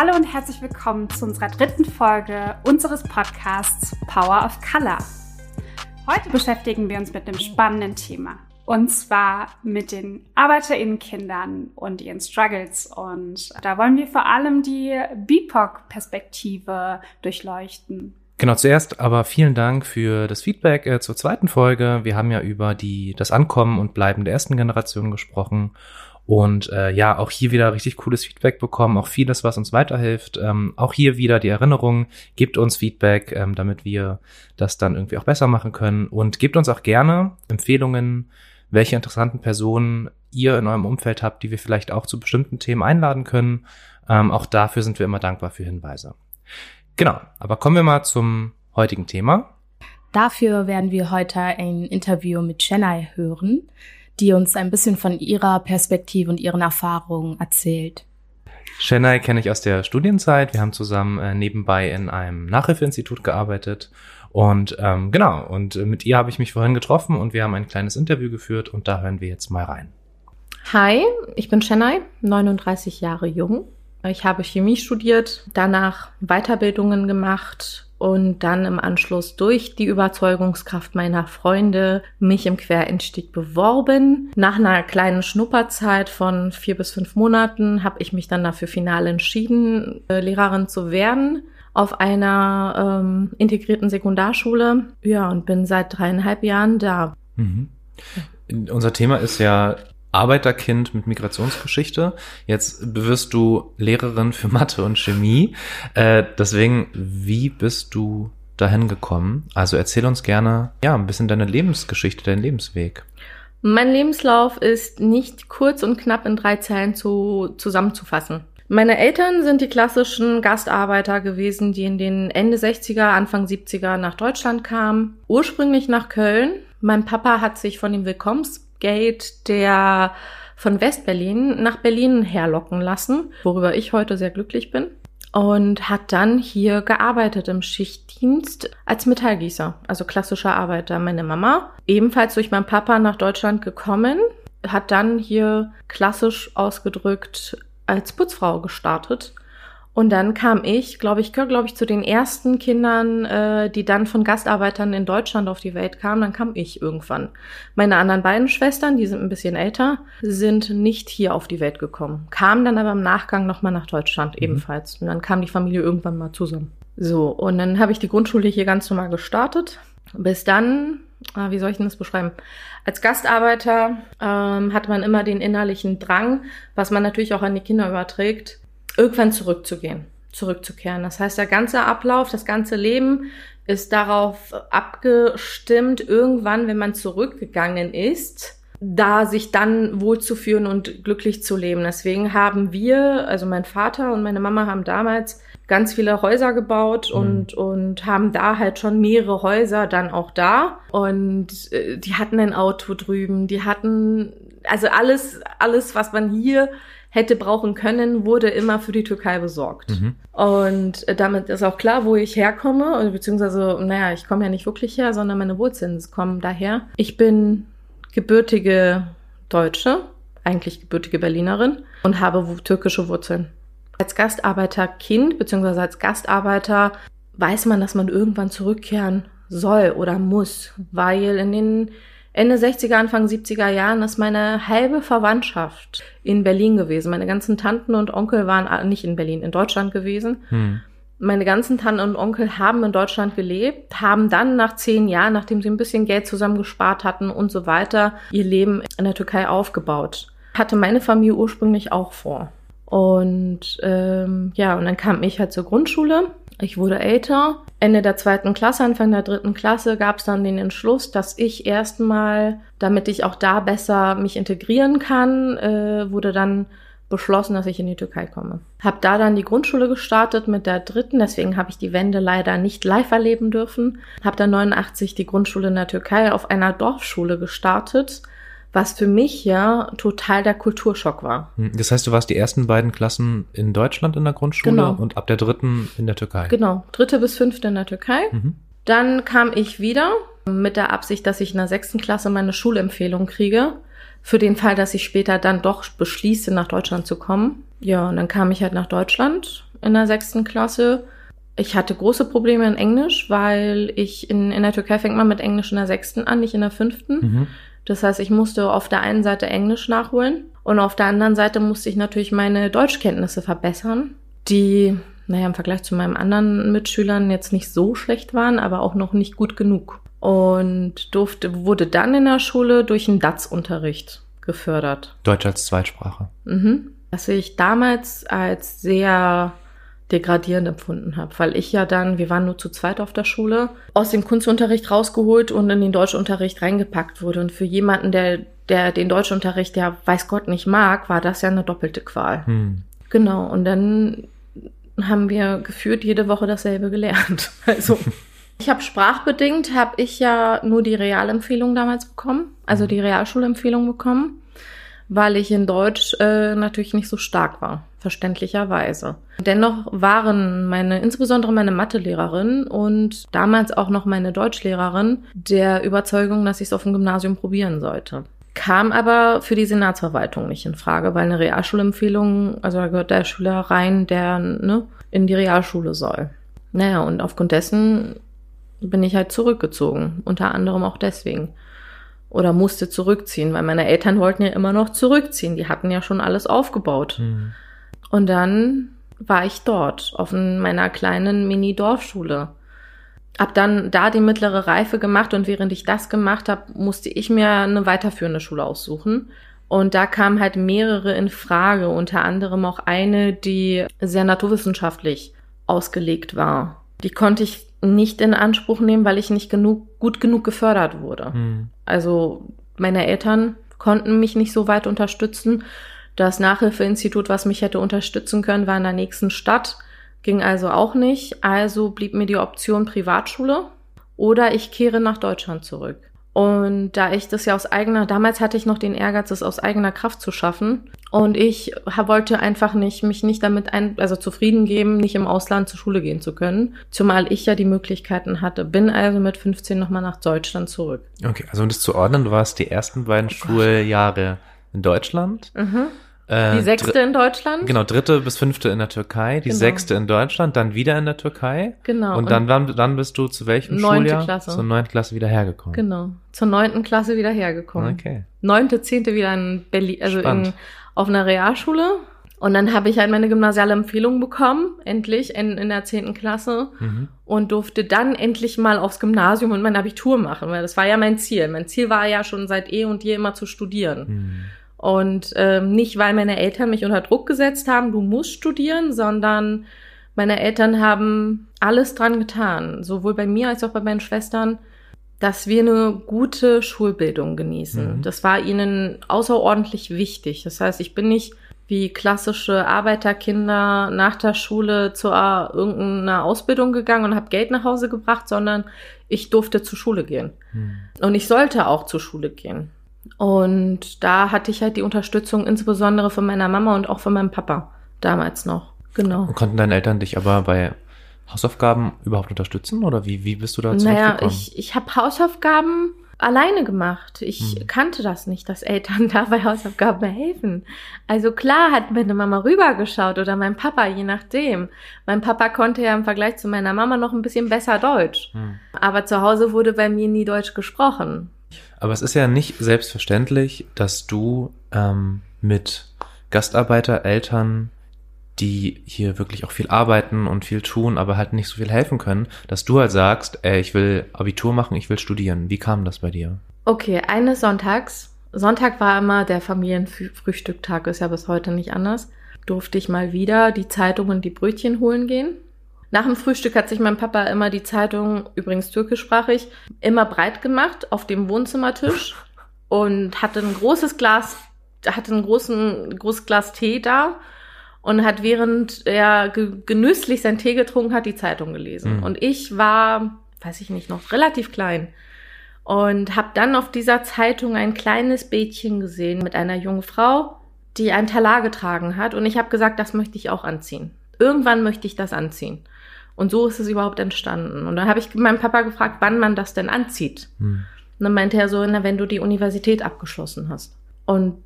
Hallo und herzlich willkommen zu unserer dritten Folge unseres Podcasts Power of Color. Heute beschäftigen wir uns mit einem spannenden Thema. Und zwar mit den ArbeiterInnenkindern und ihren Struggles. Und da wollen wir vor allem die BIPOC-Perspektive durchleuchten. Genau, zuerst aber vielen Dank für das Feedback äh, zur zweiten Folge. Wir haben ja über die, das Ankommen und Bleiben der ersten Generation gesprochen. Und äh, ja, auch hier wieder richtig cooles Feedback bekommen, auch vieles, was uns weiterhilft. Ähm, auch hier wieder die Erinnerung, gebt uns Feedback, ähm, damit wir das dann irgendwie auch besser machen können. Und gebt uns auch gerne Empfehlungen, welche interessanten Personen ihr in eurem Umfeld habt, die wir vielleicht auch zu bestimmten Themen einladen können. Ähm, auch dafür sind wir immer dankbar für Hinweise. Genau, aber kommen wir mal zum heutigen Thema. Dafür werden wir heute ein Interview mit Chennai hören die uns ein bisschen von ihrer Perspektive und ihren Erfahrungen erzählt. Chennai kenne ich aus der Studienzeit. Wir haben zusammen äh, nebenbei in einem Nachhilfeinstitut gearbeitet. Und ähm, genau, und äh, mit ihr habe ich mich vorhin getroffen und wir haben ein kleines Interview geführt und da hören wir jetzt mal rein. Hi, ich bin Chennai, 39 Jahre jung. Ich habe Chemie studiert, danach Weiterbildungen gemacht und dann im Anschluss durch die Überzeugungskraft meiner Freunde mich im Quereinstieg beworben. Nach einer kleinen Schnupperzeit von vier bis fünf Monaten habe ich mich dann dafür final entschieden, äh, Lehrerin zu werden auf einer ähm, integrierten Sekundarschule. Ja, und bin seit dreieinhalb Jahren da. Mhm. Unser Thema ist ja Arbeiterkind mit Migrationsgeschichte. Jetzt wirst du Lehrerin für Mathe und Chemie. Äh, deswegen, wie bist du dahin gekommen? Also erzähl uns gerne, ja, ein bisschen deine Lebensgeschichte, deinen Lebensweg. Mein Lebenslauf ist nicht kurz und knapp in drei Zeilen zu, zusammenzufassen. Meine Eltern sind die klassischen Gastarbeiter gewesen, die in den Ende 60er, Anfang 70er nach Deutschland kamen. Ursprünglich nach Köln. Mein Papa hat sich von dem Willkommens Gate der von Westberlin nach Berlin herlocken lassen, worüber ich heute sehr glücklich bin. Und hat dann hier gearbeitet im Schichtdienst als Metallgießer, also klassischer Arbeiter. Meine Mama, ebenfalls durch meinen Papa nach Deutschland gekommen, hat dann hier klassisch ausgedrückt als Putzfrau gestartet und dann kam ich, glaube ich, glaube ich, zu den ersten Kindern, äh, die dann von Gastarbeitern in Deutschland auf die Welt kamen. Dann kam ich irgendwann. Meine anderen beiden Schwestern, die sind ein bisschen älter, sind nicht hier auf die Welt gekommen. Kamen dann aber im Nachgang nochmal nach Deutschland mhm. ebenfalls. Und dann kam die Familie irgendwann mal zusammen. So, und dann habe ich die Grundschule hier ganz normal gestartet. Bis dann, ah, wie soll ich denn das beschreiben? Als Gastarbeiter ähm, hat man immer den innerlichen Drang, was man natürlich auch an die Kinder überträgt, irgendwann zurückzugehen, zurückzukehren. Das heißt, der ganze Ablauf, das ganze Leben ist darauf abgestimmt, irgendwann, wenn man zurückgegangen ist, da sich dann wohlzuführen und glücklich zu leben. Deswegen haben wir, also mein Vater und meine Mama haben damals ganz viele Häuser gebaut mhm. und, und haben da halt schon mehrere Häuser dann auch da. Und äh, die hatten ein Auto drüben, die hatten also alles, alles, was man hier hätte brauchen können, wurde immer für die Türkei besorgt. Mhm. Und äh, damit ist auch klar, wo ich herkomme, beziehungsweise, naja, ich komme ja nicht wirklich her, sondern meine Wurzeln kommen daher. Ich bin gebürtige Deutsche, eigentlich gebürtige Berlinerin und habe türkische Wurzeln. Als Gastarbeiterkind, beziehungsweise als Gastarbeiter, weiß man, dass man irgendwann zurückkehren soll oder muss, weil in den Ende 60er, Anfang 70er Jahren ist meine halbe Verwandtschaft in Berlin gewesen. Meine ganzen Tanten und Onkel waren nicht in Berlin, in Deutschland gewesen. Hm. Meine ganzen Tanten und Onkel haben in Deutschland gelebt, haben dann nach zehn Jahren, nachdem sie ein bisschen Geld zusammengespart hatten und so weiter, ihr Leben in der Türkei aufgebaut. Hatte meine Familie ursprünglich auch vor. Und ähm, ja, und dann kam ich halt zur Grundschule ich wurde älter. Ende der zweiten Klasse, Anfang der dritten Klasse gab es dann den Entschluss, dass ich erstmal, damit ich auch da besser mich integrieren kann, äh, wurde dann beschlossen, dass ich in die Türkei komme. Hab da dann die Grundschule gestartet mit der dritten, deswegen habe ich die Wende leider nicht live erleben dürfen. Hab dann 89 die Grundschule in der Türkei auf einer Dorfschule gestartet was für mich ja total der Kulturschock war. Hm, das heißt, du warst die ersten beiden Klassen in Deutschland in der Grundschule genau. und ab der dritten in der Türkei. Genau, dritte bis fünfte in der Türkei. Mhm. Dann kam ich wieder mit der Absicht, dass ich in der sechsten Klasse meine Schulempfehlung kriege. Für den Fall, dass ich später dann doch beschließe, nach Deutschland zu kommen. Ja, und dann kam ich halt nach Deutschland in der sechsten Klasse. Ich hatte große Probleme in Englisch, weil ich in, in der Türkei fängt man mit Englisch in der sechsten an, nicht in der fünften. Mhm. Das heißt, ich musste auf der einen Seite Englisch nachholen und auf der anderen Seite musste ich natürlich meine Deutschkenntnisse verbessern, die, naja, im Vergleich zu meinen anderen Mitschülern jetzt nicht so schlecht waren, aber auch noch nicht gut genug. Und durfte, wurde dann in der Schule durch einen DATS-Unterricht gefördert. Deutsch als Zweitsprache. Mhm. Was ich damals als sehr degradierend empfunden habe, weil ich ja dann, wir waren nur zu zweit auf der Schule, aus dem Kunstunterricht rausgeholt und in den Deutschunterricht reingepackt wurde. Und für jemanden, der, der den Deutschunterricht ja weiß Gott nicht mag, war das ja eine doppelte Qual. Hm. Genau. Und dann haben wir geführt jede Woche dasselbe gelernt. Also ich habe sprachbedingt, habe ich ja nur die Realempfehlung damals bekommen, also die Realschulempfehlung bekommen, weil ich in Deutsch äh, natürlich nicht so stark war, verständlicherweise. Dennoch waren meine, insbesondere meine Mathelehrerin und damals auch noch meine Deutschlehrerin der Überzeugung, dass ich es auf dem Gymnasium probieren sollte. Kam aber für die Senatsverwaltung nicht in Frage, weil eine Realschulempfehlung, also da gehört der Schüler rein, der ne, in die Realschule soll. Naja, und aufgrund dessen bin ich halt zurückgezogen. Unter anderem auch deswegen. Oder musste zurückziehen, weil meine Eltern wollten ja immer noch zurückziehen. Die hatten ja schon alles aufgebaut. Hm. Und dann war ich dort, auf meiner kleinen Mini-Dorfschule. Hab dann da die mittlere Reife gemacht und während ich das gemacht habe, musste ich mir eine weiterführende Schule aussuchen. Und da kamen halt mehrere in Frage, unter anderem auch eine, die sehr naturwissenschaftlich ausgelegt war. Die konnte ich nicht in Anspruch nehmen, weil ich nicht genug, gut genug gefördert wurde. Hm. Also meine Eltern konnten mich nicht so weit unterstützen. Das Nachhilfeinstitut, was mich hätte unterstützen können, war in der nächsten Stadt, ging also auch nicht. Also blieb mir die Option Privatschule oder ich kehre nach Deutschland zurück. Und da ich das ja aus eigener, damals hatte ich noch den Ehrgeiz, das aus eigener Kraft zu schaffen. Und ich wollte einfach nicht, mich nicht damit ein, also zufrieden geben, nicht im Ausland zur Schule gehen zu können. Zumal ich ja die Möglichkeiten hatte. Bin also mit 15 nochmal nach Deutschland zurück. Okay, also um das zu ordnen, du warst die ersten beiden Oh Schuljahre in Deutschland. Mhm. Äh, Die sechste in Deutschland? Genau, dritte bis fünfte in der Türkei, die Genau. sechste in Deutschland, dann wieder in der Türkei. Genau. Und dann, dann, dann bist du zu welchem Neunte Schuljahr? Klasse. Zur neunten Klasse wieder hergekommen. Genau. Zur neunten Klasse wieder hergekommen. Okay. Neunte, zehnte wieder in Berlin, also in, auf einer Realschule. Und dann habe ich halt meine gymnasiale Empfehlung bekommen, endlich in, in der zehnten Klasse. Mhm. Und durfte dann endlich mal aufs Gymnasium und mein Abitur machen, weil das war ja mein Ziel. Mein Ziel war ja schon seit eh und je immer zu studieren. Hm. Und ähm, nicht, weil meine Eltern mich unter Druck gesetzt haben, du musst studieren, sondern meine Eltern haben alles dran getan, sowohl bei mir als auch bei meinen Schwestern, dass wir eine gute Schulbildung genießen. Mhm. Das war ihnen außerordentlich wichtig. Das heißt, ich bin nicht wie klassische Arbeiterkinder nach der Schule zu irgendeiner Ausbildung gegangen und habe Geld nach Hause gebracht, sondern ich durfte zur Schule gehen. Hm. Und ich sollte auch zur Schule gehen. Und da hatte ich halt die Unterstützung insbesondere von meiner Mama und auch von meinem Papa damals noch. Genau. Und konnten deine Eltern dich aber bei Hausaufgaben überhaupt unterstützen? Oder wie, wie bist du da Naja, zurechtgekommen? ich, ich habe Hausaufgaben alleine gemacht. Ich Hm. kannte das nicht, dass Eltern da bei Hausaufgaben helfen. Also klar hat meine Mama rübergeschaut oder mein Papa, je nachdem. Mein Papa konnte ja im Vergleich zu meiner Mama noch ein bisschen besser Deutsch. Hm. Aber zu Hause wurde bei mir nie Deutsch gesprochen. Aber es ist ja nicht selbstverständlich, dass du ähm, mit Gastarbeitereltern, die hier wirklich auch viel arbeiten und viel tun, aber halt nicht so viel helfen können, dass du halt sagst, ey, ich will Abitur machen, ich will studieren. Wie kam das bei dir? Okay, eines Sonntags. Sonntag war immer der Familienfrühstücktag, ist ja bis heute nicht anders. Durfte ich mal wieder die Zeitung und die Brötchen holen gehen. Nach dem Frühstück hat sich mein Papa immer die Zeitung, übrigens türkischsprachig, immer breit gemacht auf dem Wohnzimmertisch und hatte ein großes Glas, hatte einen großen, großes Glas Tee da und hat während er ge genüsslich sein Tee getrunken hat, die Zeitung gelesen. Mhm. Und ich war, weiß ich nicht, noch relativ klein und habe dann auf dieser Zeitung ein kleines Bädchen gesehen mit einer jungen Frau, die ein Talar getragen hat und ich habe gesagt, das möchte ich auch anziehen. Irgendwann möchte ich das anziehen. Und so ist es überhaupt entstanden. Und dann habe ich meinen Papa gefragt, wann man das denn anzieht. Hm. Und dann meinte er so, na, wenn du die Universität abgeschlossen hast. Und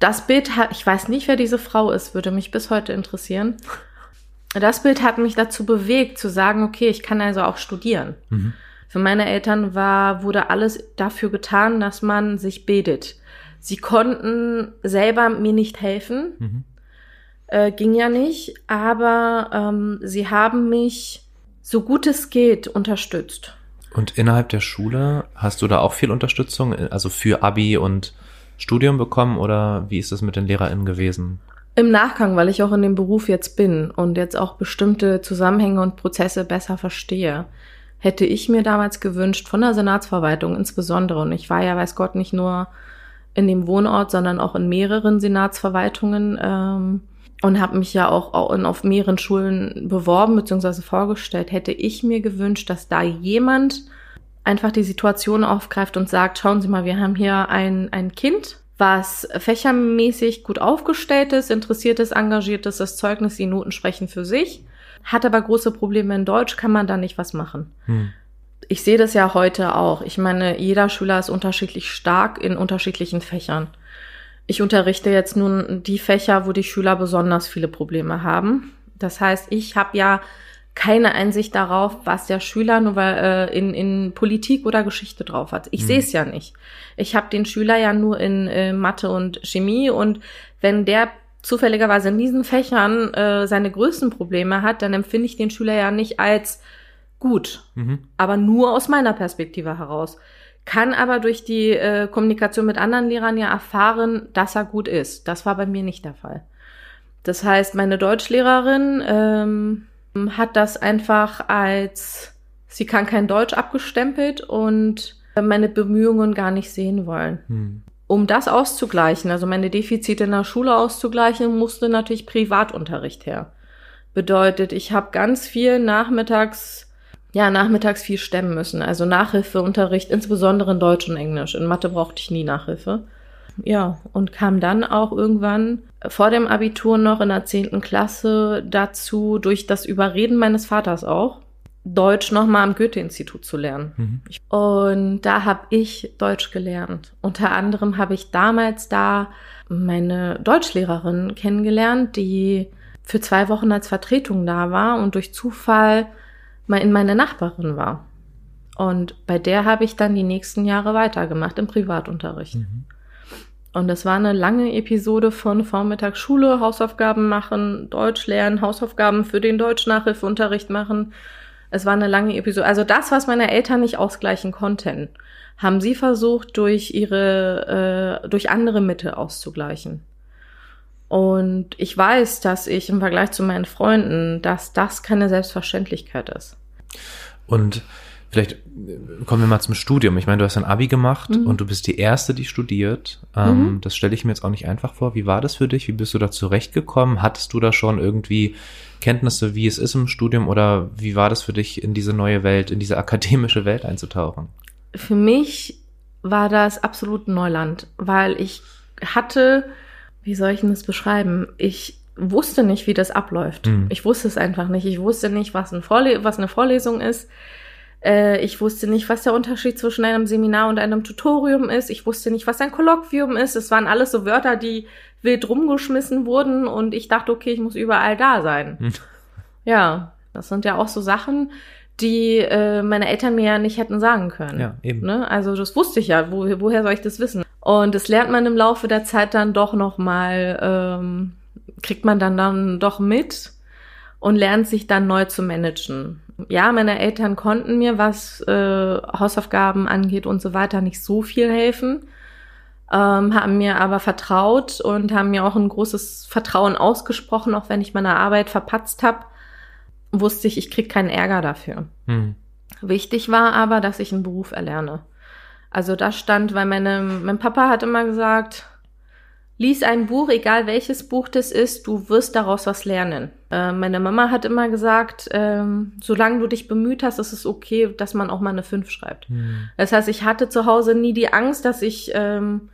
das Bild, hat, ich weiß nicht, wer diese Frau ist, würde mich bis heute interessieren. das Bild hat mich dazu bewegt, zu sagen, okay, ich kann also auch studieren. Mhm. Für meine Eltern war, wurde alles dafür getan, dass man sich bildet. Sie konnten selber mir nicht helfen, mhm. Äh, ging ja nicht, aber ähm, sie haben mich so gut es geht unterstützt. Und innerhalb der Schule hast du da auch viel Unterstützung, also für Abi und Studium bekommen oder wie ist das mit den LehrerInnen gewesen? Im Nachgang, weil ich auch in dem Beruf jetzt bin und jetzt auch bestimmte Zusammenhänge und Prozesse besser verstehe, hätte ich mir damals gewünscht, von der Senatsverwaltung insbesondere, und ich war ja, weiß Gott, nicht nur in dem Wohnort, sondern auch in mehreren Senatsverwaltungen ähm, und habe mich ja auch auf mehreren Schulen beworben bzw. vorgestellt, hätte ich mir gewünscht, dass da jemand einfach die Situation aufgreift und sagt, schauen Sie mal, wir haben hier ein, ein Kind, was fächermäßig gut aufgestellt ist, interessiert ist, engagiert ist, das Zeugnis, die Noten sprechen für sich, hat aber große Probleme in Deutsch, kann man da nicht was machen. Hm. Ich sehe das ja heute auch. Ich meine, jeder Schüler ist unterschiedlich stark in unterschiedlichen Fächern. Ich unterrichte jetzt nun die Fächer, wo die Schüler besonders viele Probleme haben. Das heißt, ich habe ja keine Einsicht darauf, was der Schüler nur weil, äh, in, in Politik oder Geschichte drauf hat. Ich mhm. sehe es ja nicht. Ich habe den Schüler ja nur in äh, Mathe und Chemie und wenn der zufälligerweise in diesen Fächern äh, seine größten Probleme hat, dann empfinde ich den Schüler ja nicht als gut, mhm. aber nur aus meiner Perspektive heraus. Kann aber durch die äh, Kommunikation mit anderen Lehrern ja erfahren, dass er gut ist. Das war bei mir nicht der Fall. Das heißt, meine Deutschlehrerin ähm, hat das einfach als sie kann kein Deutsch abgestempelt und meine Bemühungen gar nicht sehen wollen. Hm. Um das auszugleichen, also meine Defizite in der Schule auszugleichen, musste natürlich Privatunterricht her. Bedeutet, ich habe ganz viel nachmittags, ja, nachmittags viel stemmen müssen. Also Nachhilfeunterricht, insbesondere in Deutsch und Englisch. In Mathe brauchte ich nie Nachhilfe. Ja, und kam dann auch irgendwann vor dem Abitur noch in der zehnten Klasse dazu, durch das Überreden meines Vaters auch, Deutsch nochmal am Goethe-Institut zu lernen. Mhm. Und da habe ich Deutsch gelernt. Unter anderem habe ich damals da meine Deutschlehrerin kennengelernt, die für zwei Wochen als Vertretung da war und durch Zufall meine Nachbarin war. Und bei der habe ich dann die nächsten Jahre weitergemacht im Privatunterricht. Mhm. Und das war eine lange Episode von Vormittagsschule, Hausaufgaben machen, Deutsch lernen, Hausaufgaben für den Deutschnachhilfeunterricht machen. Es war eine lange Episode. Also das, was meine Eltern nicht ausgleichen konnten, haben sie versucht, durch ihre, äh, durch andere Mittel auszugleichen. Und ich weiß, dass ich im Vergleich zu meinen Freunden, dass das keine Selbstverständlichkeit ist. Und Vielleicht äh, kommen wir mal zum Studium. Ich meine, du hast ein Abi gemacht mhm. und du bist die Erste, die studiert. Ähm, mhm. Das stelle ich mir jetzt auch nicht einfach vor. Wie war das für dich? Wie bist du da zurechtgekommen? Hattest du da schon irgendwie Kenntnisse, wie es ist im Studium oder wie war das für dich, in diese neue Welt, in diese akademische Welt einzutauchen? Für mich war das absolut Neuland, weil ich hatte, wie soll ich denn das beschreiben? Ich wusste nicht, wie das abläuft. Mhm. Ich wusste es einfach nicht. Ich wusste nicht, was, ein Vorle was eine Vorlesung ist. Äh, ich wusste nicht, was der Unterschied zwischen einem Seminar und einem Tutorium ist. Ich wusste nicht, was ein Kolloquium ist. Es waren alles so Wörter, die wild rumgeschmissen wurden und ich dachte, okay, ich muss überall da sein. Hm. Ja, das sind ja auch so Sachen, die äh, meine Eltern mir ja nicht hätten sagen können. Ja, eben. Ne? Also das wusste ich ja. Wo, woher soll ich das wissen? Und das lernt man im Laufe der Zeit dann doch noch mal, ähm, kriegt man dann dann doch mit und lernt sich dann neu zu managen ja, meine Eltern konnten mir, was äh, Hausaufgaben angeht und so weiter, nicht so viel helfen, ähm, haben mir aber vertraut und haben mir auch ein großes Vertrauen ausgesprochen, auch wenn ich meine Arbeit verpatzt habe, wusste ich, ich krieg keinen Ärger dafür. Hm. Wichtig war aber, dass ich einen Beruf erlerne. Also das stand, weil meine, mein Papa hat immer gesagt, lies ein Buch, egal welches Buch das ist, du wirst daraus was lernen. Äh, meine Mama hat immer gesagt, ähm, solange du dich bemüht hast, ist es okay, dass man auch mal eine 5 schreibt. Mhm. Das heißt, ich hatte zu Hause nie die Angst, dass ich ähm,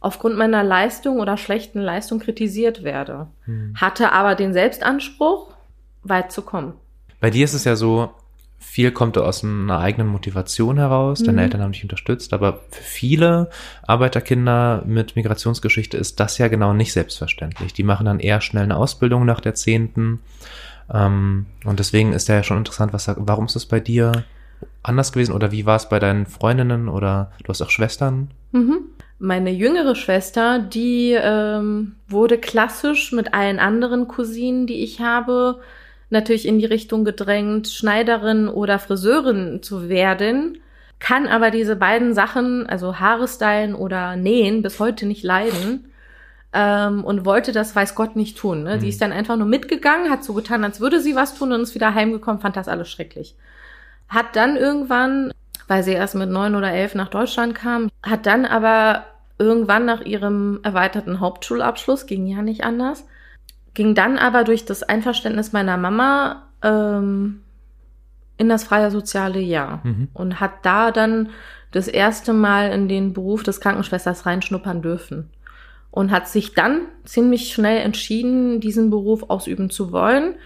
aufgrund meiner Leistung oder schlechten Leistung kritisiert werde. Mhm. Hatte aber den Selbstanspruch, weit zu kommen. Bei dir ist es ja so, viel kommt aus einer eigenen Motivation heraus. Deine mhm. Eltern haben dich unterstützt, aber für viele Arbeiterkinder mit Migrationsgeschichte ist das ja genau nicht selbstverständlich. Die machen dann eher schnell eine Ausbildung nach der zehnten Ähm, und deswegen ist ja schon interessant, was, warum ist es bei dir anders gewesen oder wie war es bei deinen Freundinnen oder du hast auch Schwestern? Mhm. Meine jüngere Schwester, die ähm, wurde klassisch mit allen anderen Cousinen, die ich habe, natürlich in die Richtung gedrängt, Schneiderin oder Friseurin zu werden, kann aber diese beiden Sachen, also Haare stylen oder nähen, bis heute nicht leiden ähm, und wollte das, weiß Gott, nicht tun. Ne? Mhm. Die ist dann einfach nur mitgegangen, hat so getan, als würde sie was tun und ist wieder heimgekommen, fand das alles schrecklich. Hat dann irgendwann, weil sie erst mit neun oder elf nach Deutschland kam, hat dann aber irgendwann nach ihrem erweiterten Hauptschulabschluss, ging ja nicht anders, ging dann aber durch das Einverständnis meiner Mama ähm, in das freie soziale Jahr mhm. und hat da dann das erste Mal in den Beruf des Krankenschwesters reinschnuppern dürfen und hat sich dann ziemlich schnell entschieden, diesen Beruf ausüben zu wollen.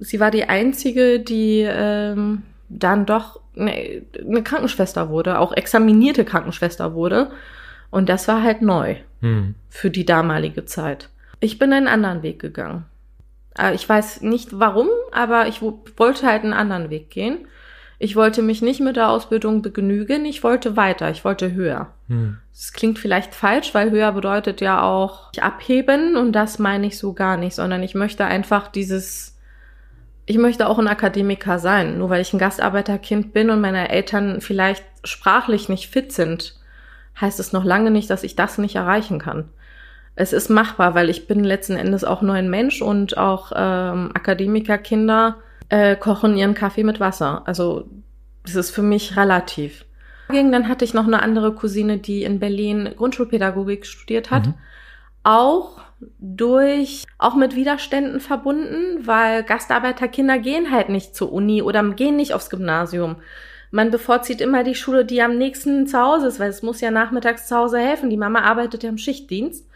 Sie war die einzige, die ähm, dann doch eine, eine Krankenschwester wurde, auch examinierte Krankenschwester wurde. Und das war halt neu hm. für die damalige Zeit. Ich bin einen anderen Weg gegangen. Äh, ich weiß nicht warum, aber ich wollte halt einen anderen Weg gehen. Ich wollte mich nicht mit der Ausbildung begnügen, ich wollte weiter, ich wollte höher. Hm. Das klingt vielleicht falsch, weil höher bedeutet ja auch abheben und das meine ich so gar nicht, sondern ich möchte einfach dieses, ich möchte auch ein Akademiker sein. Nur weil ich ein Gastarbeiterkind bin und meine Eltern vielleicht sprachlich nicht fit sind, heißt es noch lange nicht, dass ich das nicht erreichen kann. Es ist machbar, weil ich bin letzten Endes auch nur ein Mensch und auch ähm, Akademikerkinder äh, kochen ihren Kaffee mit Wasser. Also das ist für mich relativ. Dann hatte ich noch eine andere Cousine, die in Berlin Grundschulpädagogik studiert hat. Mhm. Auch durch, auch mit Widerständen verbunden, weil Gastarbeiterkinder gehen halt nicht zur Uni oder gehen nicht aufs Gymnasium. Man bevorzieht immer die Schule, die am nächsten zu Hause ist, weil es muss ja nachmittags zu Hause helfen. Die Mama arbeitet ja im Schichtdienst.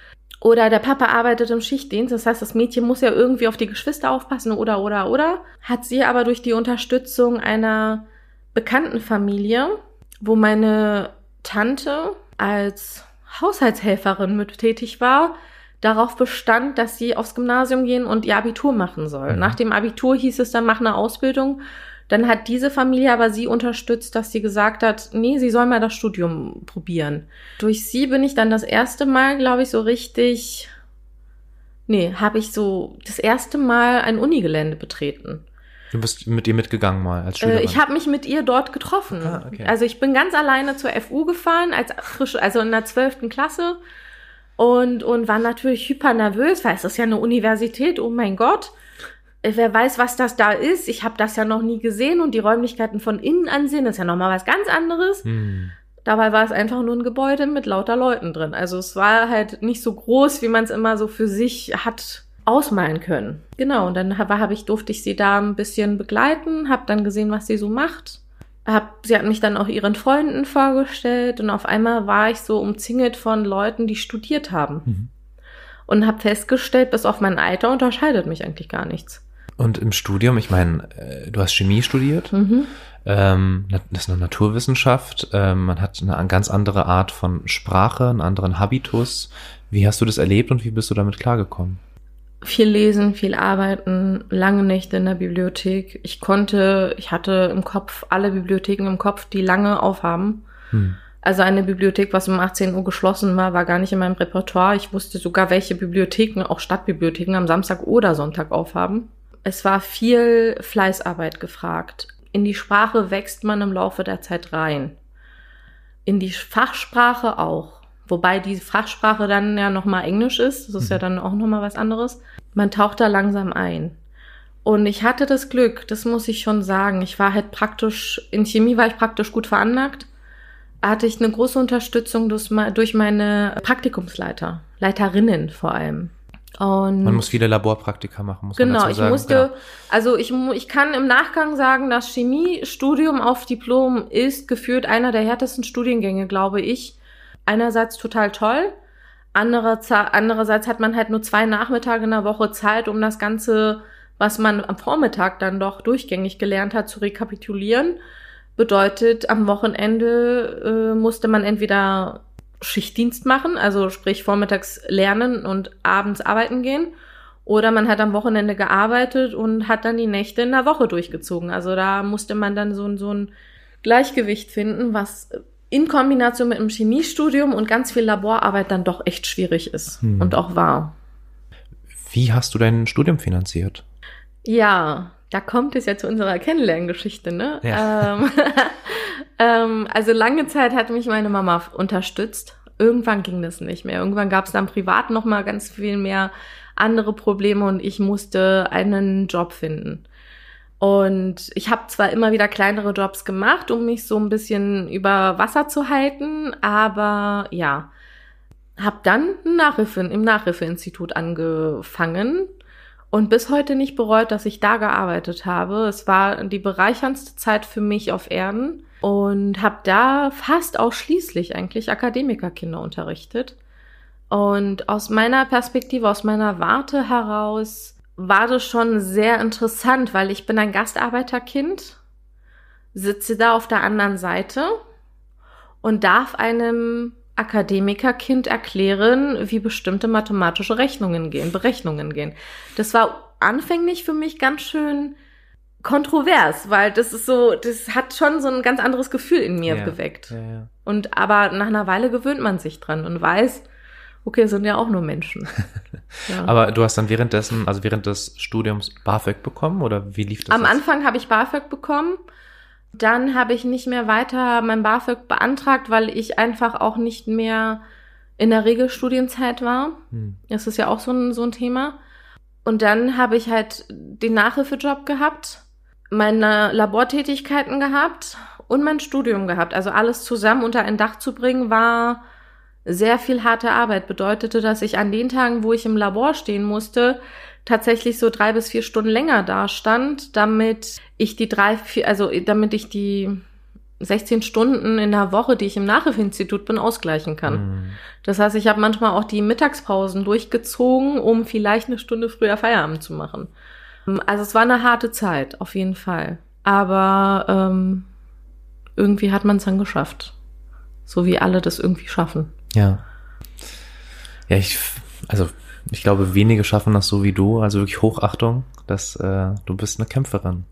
Oder der Papa arbeitet im Schichtdienst, das heißt, das Mädchen muss ja irgendwie auf die Geschwister aufpassen oder oder oder. Hat sie aber durch die Unterstützung einer bekannten Familie, wo meine Tante als Haushaltshelferin mit tätig war, darauf bestand, dass sie aufs Gymnasium gehen und ihr Abitur machen soll. Mhm. Nach dem Abitur hieß es dann, mach eine Ausbildung dann hat diese Familie aber sie unterstützt, dass sie gesagt hat, nee, sie soll mal das Studium probieren. Durch sie bin ich dann das erste Mal, glaube ich, so richtig, nee, habe ich so das erste Mal ein Unigelände betreten. Du bist mit ihr mitgegangen mal als äh, Schülerin? Äh, ich habe mich mit ihr dort getroffen. Ah, okay. Also ich bin ganz alleine zur FU gefahren, als frische, also in der zwölften Klasse und, und war natürlich hyper nervös, weil es ist ja eine Universität, oh mein Gott. Äh, wer weiß, was das da ist. Ich habe das ja noch nie gesehen und die Räumlichkeiten von innen ansehen, das ist ja nochmal was ganz anderes. Hm. Dabei war es einfach nur ein Gebäude mit lauter Leuten drin. Also es war halt nicht so groß, wie man es immer so für sich hat ausmalen können. Genau, und dann hab, hab ich, durfte ich sie da ein bisschen begleiten, habe dann gesehen, was sie so macht. Hab, sie hat mich dann auch ihren Freunden vorgestellt und auf einmal war ich so umzingelt von Leuten, die studiert haben. Mhm. Und habe festgestellt, bis auf mein Alter unterscheidet mich eigentlich gar nichts. Und im Studium, ich meine, äh, du hast Chemie studiert, mhm. ähm, das ist eine Naturwissenschaft, ähm, man hat eine ganz andere Art von Sprache, einen anderen Habitus. Wie hast du das erlebt und wie bist du damit klargekommen? Viel lesen, viel arbeiten, lange Nächte in der Bibliothek. Ich konnte, ich hatte im Kopf alle Bibliotheken im Kopf, die lange aufhaben. Hm. Also eine Bibliothek, was um 18 Uhr geschlossen war, war gar nicht in meinem Repertoire. Ich wusste sogar, welche Bibliotheken, auch Stadtbibliotheken, am Samstag oder Sonntag aufhaben. Es war viel Fleißarbeit gefragt. In die Sprache wächst man im Laufe der Zeit rein. In die Fachsprache auch. Wobei die Fachsprache dann ja nochmal Englisch ist. Das ist ja mhm. dann auch nochmal was anderes. Man taucht da langsam ein. Und ich hatte das Glück, das muss ich schon sagen. Ich war halt praktisch, in Chemie war ich praktisch gut veranlagt. Hatte ich eine große Unterstützung durch meine Praktikumsleiter, Leiterinnen vor allem. Und Man muss viele Laborpraktika machen, muss genau, man dazu sagen. ich musste, genau. also ich, ich kann im Nachgang sagen, das Chemiestudium auf Diplom ist geführt einer der härtesten Studiengänge, glaube ich. Einerseits total toll, andererseits hat man halt nur zwei Nachmittage in der Woche Zeit, um das Ganze, was man am Vormittag dann doch durchgängig gelernt hat, zu rekapitulieren. Bedeutet, am Wochenende äh, musste man entweder Schichtdienst machen, also sprich vormittags lernen und abends arbeiten gehen Oder man hat am Wochenende gearbeitet und hat dann die Nächte in der Woche durchgezogen. Also da musste man dann so, so ein Gleichgewicht finden, was in Kombination mit einem Chemiestudium und ganz viel Laborarbeit dann doch echt schwierig ist hm. und auch war. Wie hast du dein Studium finanziert? Ja, da kommt es ja zu unserer Kennenlerngeschichte, ne? Ja. Ähm, ähm, also lange Zeit hat mich meine Mama unterstützt. Irgendwann ging das nicht mehr. Irgendwann gab es dann privat noch mal ganz viel mehr andere Probleme und ich musste einen Job finden. Und ich habe zwar immer wieder kleinere Jobs gemacht, um mich so ein bisschen über Wasser zu halten, aber ja, habe dann Nachhilfe, im Nachhilfeinstitut angefangen und bis heute nicht bereut, dass ich da gearbeitet habe. Es war die bereicherndste Zeit für mich auf Erden und habe da fast ausschließlich eigentlich Akademikerkinder unterrichtet. Und aus meiner Perspektive, aus meiner Warte heraus war das schon sehr interessant, weil ich bin ein Gastarbeiterkind, sitze da auf der anderen Seite und darf einem Akademikerkind erklären, wie bestimmte mathematische Rechnungen gehen, Berechnungen gehen. Das war anfänglich für mich ganz schön kontrovers, weil das ist so, das hat schon so ein ganz anderes Gefühl in mir ja, geweckt. Ja, ja. Und aber nach einer Weile gewöhnt man sich dran und weiß, okay, sind ja auch nur Menschen. aber du hast dann währenddessen, also während des Studiums BAföG bekommen oder wie lief das? Am jetzt? Anfang habe ich BAföG bekommen dann habe ich nicht mehr weiter mein BAföG beantragt, weil ich einfach auch nicht mehr in der Regelstudienzeit war. Hm. Das ist ja auch so ein, so ein Thema. Und dann habe ich halt den Nachhilfejob gehabt, meine Labortätigkeiten gehabt und mein Studium gehabt. Also alles zusammen unter ein Dach zu bringen, war sehr viel harte Arbeit. Bedeutete, dass ich an den Tagen, wo ich im Labor stehen musste, tatsächlich so drei bis vier Stunden länger da stand, damit ich die drei, vier, also damit ich die 16 Stunden in der Woche, die ich im Nachhilfeinstitut bin, ausgleichen kann. Mhm. Das heißt, ich habe manchmal auch die Mittagspausen durchgezogen, um vielleicht eine Stunde früher Feierabend zu machen. Also es war eine harte Zeit, auf jeden Fall. Aber ähm, irgendwie hat man es dann geschafft. So wie alle das irgendwie schaffen. Ja. Ja, ich, also ich glaube, wenige schaffen das so wie du. Also wirklich Hochachtung, dass äh, du bist eine Kämpferin.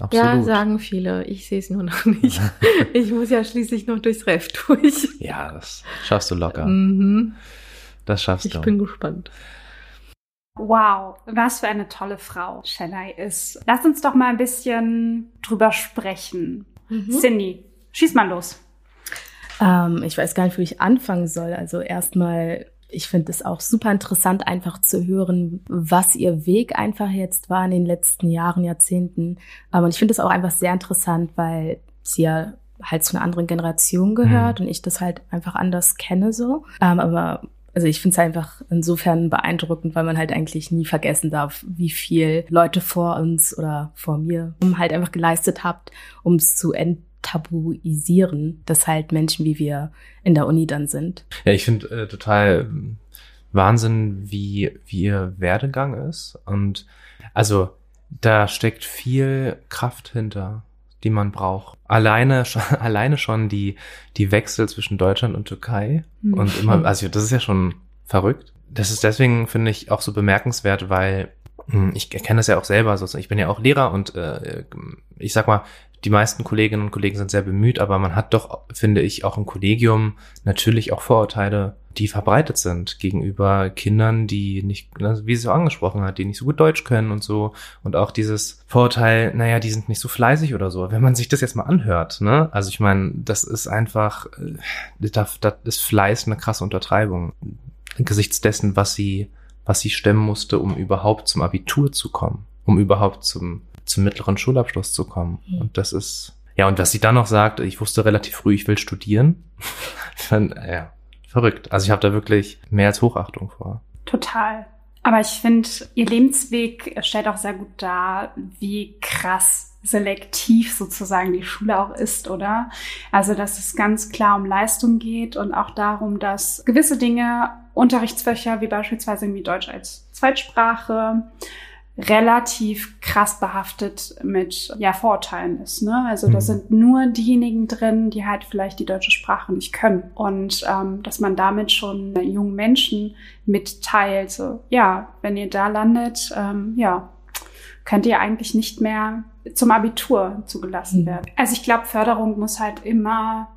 Absolut. Ja, sagen viele. Ich sehe es nur noch nicht. ich muss ja schließlich noch durchs Ref durch. Ja, das schaffst du locker. Mhm. Das schaffst ich du. Ich bin gespannt. Wow, was für eine tolle Frau Chennai ist. Lass uns doch mal ein bisschen drüber sprechen. Mhm. Cindy, schieß mal los. Ähm, ich weiß gar nicht, wo ich anfangen soll. Also erstmal ich finde es auch super interessant, einfach zu hören, was ihr Weg einfach jetzt war in den letzten Jahren, Jahrzehnten. Und ich finde es auch einfach sehr interessant, weil sie ja halt zu einer anderen Generation gehört mhm. und ich das halt einfach anders kenne so. Ähm, aber also ich finde es einfach insofern beeindruckend, weil man halt eigentlich nie vergessen darf, wie viel Leute vor uns oder vor mir halt einfach geleistet habt, um es zu enden tabuisieren, dass halt Menschen wie wir in der Uni dann sind. Ja, ich finde äh, total ähm, Wahnsinn, wie, wie ihr Werdegang ist. Und also da steckt viel Kraft hinter, die man braucht. Alleine schon, alleine schon die, die Wechsel zwischen Deutschland und Türkei. Mhm. Und immer, also das ist ja schon verrückt. Das ist deswegen, finde ich, auch so bemerkenswert, weil hm, ich kenne das ja auch selber, ich bin ja auch Lehrer und äh, ich sag mal, die meisten Kolleginnen und Kollegen sind sehr bemüht, aber man hat doch, finde ich, auch im Kollegium natürlich auch Vorurteile, die verbreitet sind gegenüber Kindern, die nicht, ne, wie sie so angesprochen hat, die nicht so gut Deutsch können und so. Und auch dieses Vorurteil, naja, die sind nicht so fleißig oder so. Wenn man sich das jetzt mal anhört, ne? Also ich meine, das ist einfach, äh, das, das ist Fleiß eine krasse Untertreibung. Angesichts dessen, was sie, was sie stemmen musste, um überhaupt zum Abitur zu kommen, um überhaupt zum zum mittleren Schulabschluss zu kommen. Mhm. Und das ist, ja, und was sie dann noch sagt, ich wusste relativ früh, ich will studieren. dann, ja, verrückt. Also ich habe da wirklich mehr als Hochachtung vor. Total. Aber ich finde, ihr Lebensweg stellt auch sehr gut dar, wie krass selektiv sozusagen die Schule auch ist, oder? Also, dass es ganz klar um Leistung geht und auch darum, dass gewisse Dinge, Unterrichtsfächer wie beispielsweise irgendwie Deutsch als Zweitsprache, relativ krass behaftet mit ja, Vorurteilen ist. Ne? Also da sind nur diejenigen drin, die halt vielleicht die deutsche Sprache nicht können. Und ähm, dass man damit schon jungen Menschen mitteilt, so, ja, wenn ihr da landet, ähm, ja, könnt ihr eigentlich nicht mehr zum Abitur zugelassen mhm. werden. Also ich glaube, Förderung muss halt immer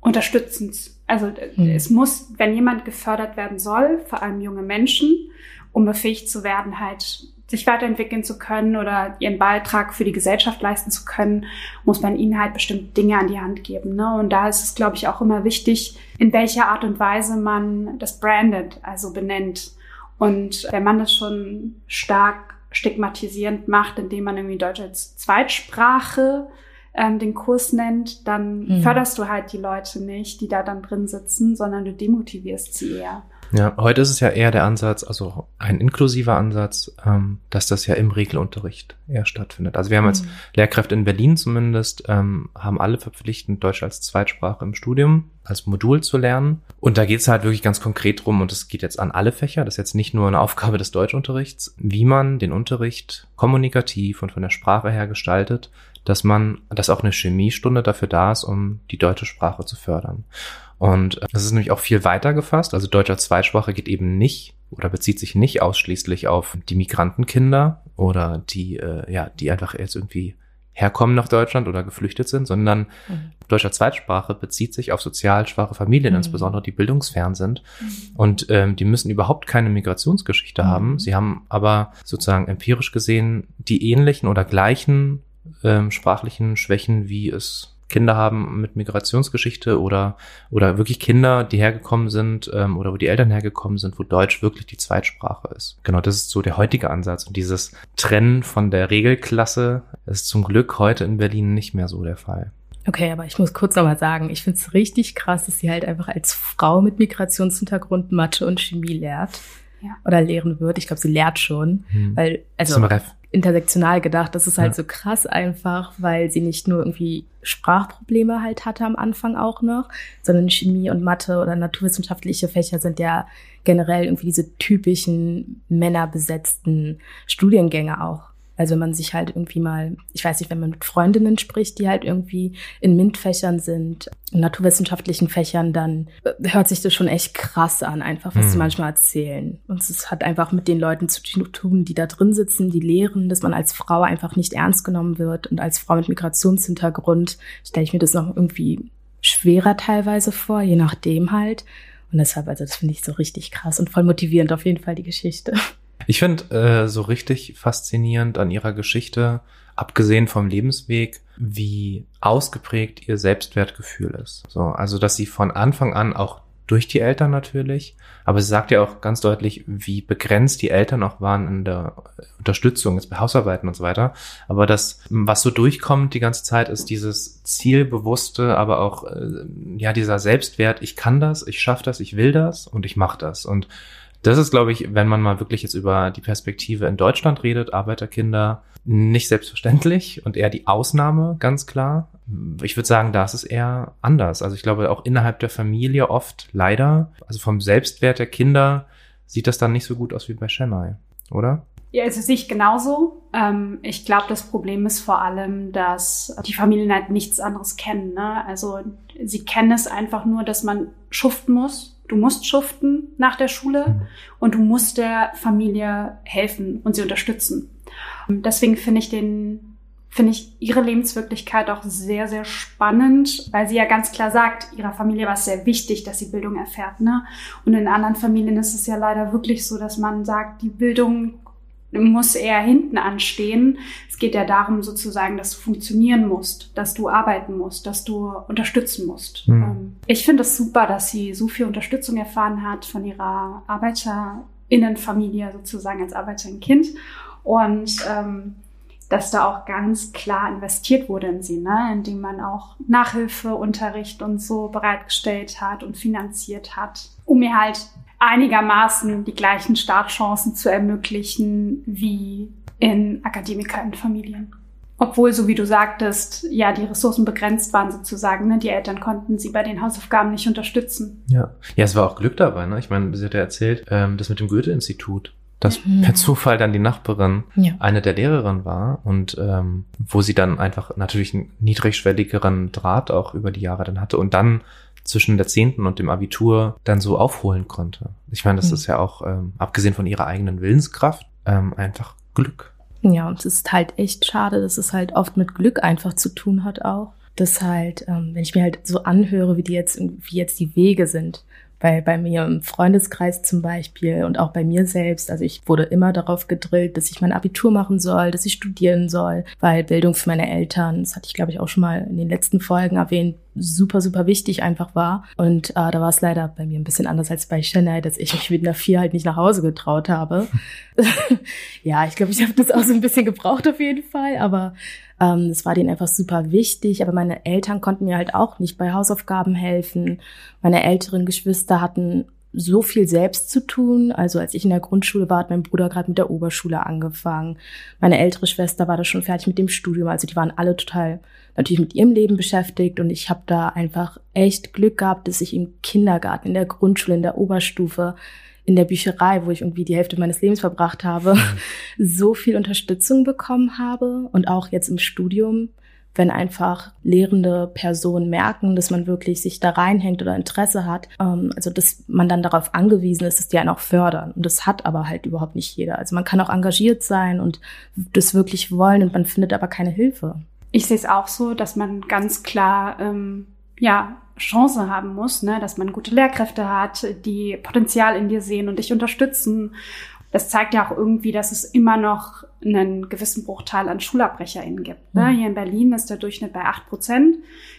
unterstützend. Also mhm. es muss, wenn jemand gefördert werden soll, vor allem junge Menschen, um befähigt zu werden, halt sich weiterentwickeln zu können oder ihren Beitrag für die Gesellschaft leisten zu können, muss man ihnen halt bestimmte Dinge an die Hand geben. Ne? Und da ist es, glaube ich, auch immer wichtig, in welcher Art und Weise man das brandet, also benennt. Und wenn man das schon stark stigmatisierend macht, indem man irgendwie Deutsch als Zweitsprache ähm, den Kurs nennt, dann mhm. förderst du halt die Leute nicht, die da dann drin sitzen, sondern du demotivierst sie eher. Ja, heute ist es ja eher der Ansatz, also ein inklusiver Ansatz, ähm, dass das ja im Regelunterricht eher stattfindet. Also wir haben als mhm. Lehrkräfte in Berlin zumindest, ähm, haben alle verpflichtend Deutsch als Zweitsprache im Studium, als Modul zu lernen. Und da geht es halt wirklich ganz konkret drum, und es geht jetzt an alle Fächer, das ist jetzt nicht nur eine Aufgabe des Deutschunterrichts, wie man den Unterricht kommunikativ und von der Sprache her gestaltet, dass man, dass auch eine Chemiestunde dafür da ist, um die deutsche Sprache zu fördern. Und das ist nämlich auch viel weiter gefasst. Also Deutsch als Zweitsprache geht eben nicht oder bezieht sich nicht ausschließlich auf die Migrantenkinder oder die, äh, ja, die einfach jetzt irgendwie herkommen nach Deutschland oder geflüchtet sind, sondern mhm. Deutsch als Zweitsprache bezieht sich auf sozial schwache Familien, mhm. insbesondere die bildungsfern sind. Mhm. Und ähm, die müssen überhaupt keine Migrationsgeschichte mhm. haben. Sie haben aber sozusagen empirisch gesehen die ähnlichen oder gleichen ähm, sprachlichen Schwächen, wie es Kinder haben mit Migrationsgeschichte oder, oder wirklich Kinder, die hergekommen sind ähm, oder wo die Eltern hergekommen sind, wo Deutsch wirklich die Zweitsprache ist. Genau, das ist so der heutige Ansatz. Und dieses Trennen von der Regelklasse ist zum Glück heute in Berlin nicht mehr so der Fall. Okay, aber ich muss kurz nochmal sagen, ich finde es richtig krass, dass sie halt einfach als Frau mit Migrationshintergrund Mathe und Chemie lehrt. Ja. Oder lehren wird. Ich glaube, sie lehrt schon. Hm. Weil, also intersektional gedacht. Das ist halt ja. so krass einfach, weil sie nicht nur irgendwie Sprachprobleme halt hatte am Anfang auch noch, sondern Chemie und Mathe oder naturwissenschaftliche Fächer sind ja generell irgendwie diese typischen männerbesetzten Studiengänge auch. Also wenn man sich halt irgendwie mal, ich weiß nicht, wenn man mit Freundinnen spricht, die halt irgendwie in MINT-Fächern sind, in naturwissenschaftlichen Fächern, dann äh, hört sich das schon echt krass an, einfach was mhm. sie manchmal erzählen. Und es hat einfach mit den Leuten zu tun, die da drin sitzen, die lehren, dass man als Frau einfach nicht ernst genommen wird. Und als Frau mit Migrationshintergrund stelle ich mir das noch irgendwie schwerer teilweise vor, je nachdem halt. Und deshalb, also das finde ich so richtig krass und voll motivierend auf jeden Fall die Geschichte. Ich finde äh, so richtig faszinierend an ihrer Geschichte, abgesehen vom Lebensweg, wie ausgeprägt ihr Selbstwertgefühl ist. So, also dass sie von Anfang an auch durch die Eltern natürlich, aber sie sagt ja auch ganz deutlich, wie begrenzt die Eltern auch waren in der Unterstützung, jetzt bei Hausarbeiten und so weiter. Aber das, was so durchkommt die ganze Zeit, ist dieses zielbewusste, aber auch äh, ja dieser Selbstwert. Ich kann das, ich schaffe das, ich will das und ich mache das. Und das ist, glaube ich, wenn man mal wirklich jetzt über die Perspektive in Deutschland redet, Arbeiterkinder, nicht selbstverständlich und eher die Ausnahme, ganz klar. Ich würde sagen, da ist es eher anders. Also ich glaube, auch innerhalb der Familie oft leider, also vom Selbstwert der Kinder sieht das dann nicht so gut aus wie bei Chennai, oder? Ja, also sehe ich genauso. Ähm, ich glaube, das Problem ist vor allem, dass die Familien halt nichts anderes kennen. Ne? Also sie kennen es einfach nur, dass man schuften muss Du musst schuften nach der Schule mhm. und du musst der Familie helfen und sie unterstützen. Deswegen finde ich den, finde ich ihre Lebenswirklichkeit auch sehr, sehr spannend, weil sie ja ganz klar sagt, ihrer Familie war es sehr wichtig, dass sie Bildung erfährt, ne? Und in anderen Familien ist es ja leider wirklich so, dass man sagt, die Bildung muss eher hinten anstehen. Es geht ja darum sozusagen, dass du funktionieren musst, dass du arbeiten musst, dass du unterstützen musst. Mhm. Ich finde es das super, dass sie so viel Unterstützung erfahren hat von ihrer Arbeiterinnenfamilie sozusagen als Arbeiterin-Kind und ähm, dass da auch ganz klar investiert wurde in sie, ne? indem man auch Nachhilfeunterricht und so bereitgestellt hat und finanziert hat, um mir halt einigermaßen die gleichen Startchancen zu ermöglichen wie in Akademikerinnenfamilien. Obwohl, so wie du sagtest, ja, die Ressourcen begrenzt waren sozusagen. Ne? Die Eltern konnten sie bei den Hausaufgaben nicht unterstützen. Ja, ja, es war auch Glück dabei. Ne? Ich meine, sie hat ja erzählt, ähm, das mit dem Goethe-Institut. dass Mhm. per Zufall dann die Nachbarin Ja. eine der Lehrerinnen war und ähm, wo sie dann einfach natürlich einen niedrigschwelligeren Draht auch über die Jahre dann hatte und dann zwischen der zehnten und dem Abitur dann so aufholen konnte. Ich meine, das Mhm. ist ja auch, ähm, abgesehen von ihrer eigenen Willenskraft, ähm, einfach Glück. Ja, und es ist halt echt schade, dass es halt oft mit Glück einfach zu tun hat auch. Dass halt, ähm, wenn ich mir halt so anhöre, wie die jetzt, wie jetzt die Wege sind, bei, bei mir im Freundeskreis zum Beispiel und auch bei mir selbst. Also ich wurde immer darauf gedrillt, dass ich mein Abitur machen soll, dass ich studieren soll, weil Bildung für meine Eltern, das hatte ich glaube ich auch schon mal in den letzten Folgen erwähnt, super, super wichtig einfach war. Und äh, da war es leider bei mir ein bisschen anders als bei Chennai, dass ich mich mit einer Vier halt nicht nach Hause getraut habe. ja, ich glaube, ich habe das auch so ein bisschen gebraucht auf jeden Fall, aber ähm, es war denen einfach super wichtig. Aber meine Eltern konnten mir halt auch nicht bei Hausaufgaben helfen. Meine älteren Geschwister hatten so viel selbst zu tun. Also als ich in der Grundschule war, hat mein Bruder gerade mit der Oberschule angefangen. Meine ältere Schwester war da schon fertig mit dem Studium. Also die waren alle total natürlich mit ihrem Leben beschäftigt und ich habe da einfach echt Glück gehabt, dass ich im Kindergarten, in der Grundschule, in der Oberstufe, in der Bücherei, wo ich irgendwie die Hälfte meines Lebens verbracht habe, so viel Unterstützung bekommen habe und auch jetzt im Studium, wenn einfach lehrende Personen merken, dass man wirklich sich da reinhängt oder Interesse hat, ähm, also dass man dann darauf angewiesen ist, dass die einen auch fördern. Und das hat aber halt überhaupt nicht jeder. Also man kann auch engagiert sein und das wirklich wollen und man findet aber keine Hilfe. Ich sehe es auch so, dass man ganz klar ähm, ja Chance haben muss, ne? dass man gute Lehrkräfte hat, die Potenzial in dir sehen und dich unterstützen. Das zeigt ja auch irgendwie, dass es immer noch einen gewissen Bruchteil an SchulabbrecherInnen gibt. Ne? Mhm. Hier in Berlin ist der Durchschnitt bei acht Prozent,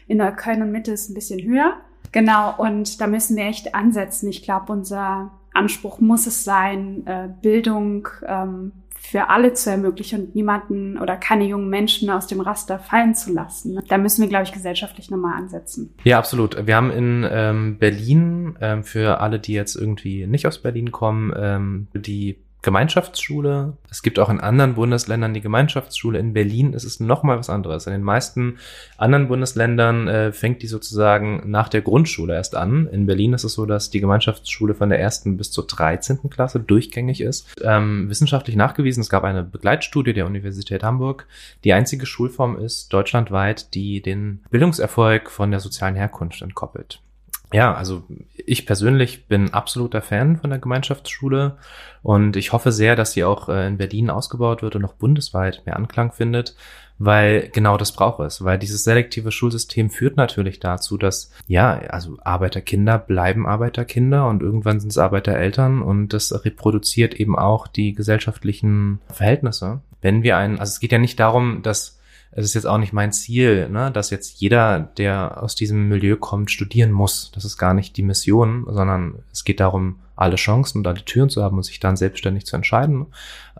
in Neukölln und Mitte ist es ein bisschen höher. Genau, und da müssen wir echt ansetzen. Ich glaube, unser Anspruch muss es sein, äh, Bildung ähm, für alle zu ermöglichen und niemanden oder keine jungen Menschen aus dem Raster fallen zu lassen. Da müssen wir, glaube ich, gesellschaftlich nochmal ansetzen. Ja, absolut. Wir haben in ähm, Berlin, ähm, für alle, die jetzt irgendwie nicht aus Berlin kommen, ähm, die Gemeinschaftsschule. Es gibt auch in anderen Bundesländern die Gemeinschaftsschule. In Berlin ist es noch mal was anderes. In den meisten anderen Bundesländern äh, fängt die sozusagen nach der Grundschule erst an. In Berlin ist es so, dass die Gemeinschaftsschule von der ersten bis zur 13. Klasse durchgängig ist. Ähm, wissenschaftlich nachgewiesen, es gab eine Begleitstudie der Universität Hamburg. Die einzige Schulform ist deutschlandweit, die den Bildungserfolg von der sozialen Herkunft entkoppelt. Ja, also ich persönlich bin absoluter Fan von der Gemeinschaftsschule und ich hoffe sehr, dass sie auch äh, in Berlin ausgebaut wird und noch bundesweit mehr Anklang findet, weil genau das braucht es, weil dieses selektive Schulsystem führt natürlich dazu, dass ja, also Arbeiterkinder bleiben Arbeiterkinder und irgendwann sind es Arbeitereltern und das reproduziert eben auch die gesellschaftlichen Verhältnisse. Wenn wir einen, also es geht ja nicht darum, dass es ist jetzt auch nicht mein Ziel, ne, dass jetzt jeder, der aus diesem Milieu kommt, studieren muss. Das ist gar nicht die Mission, sondern es geht darum, alle Chancen und alle Türen zu haben und sich dann selbstständig zu entscheiden.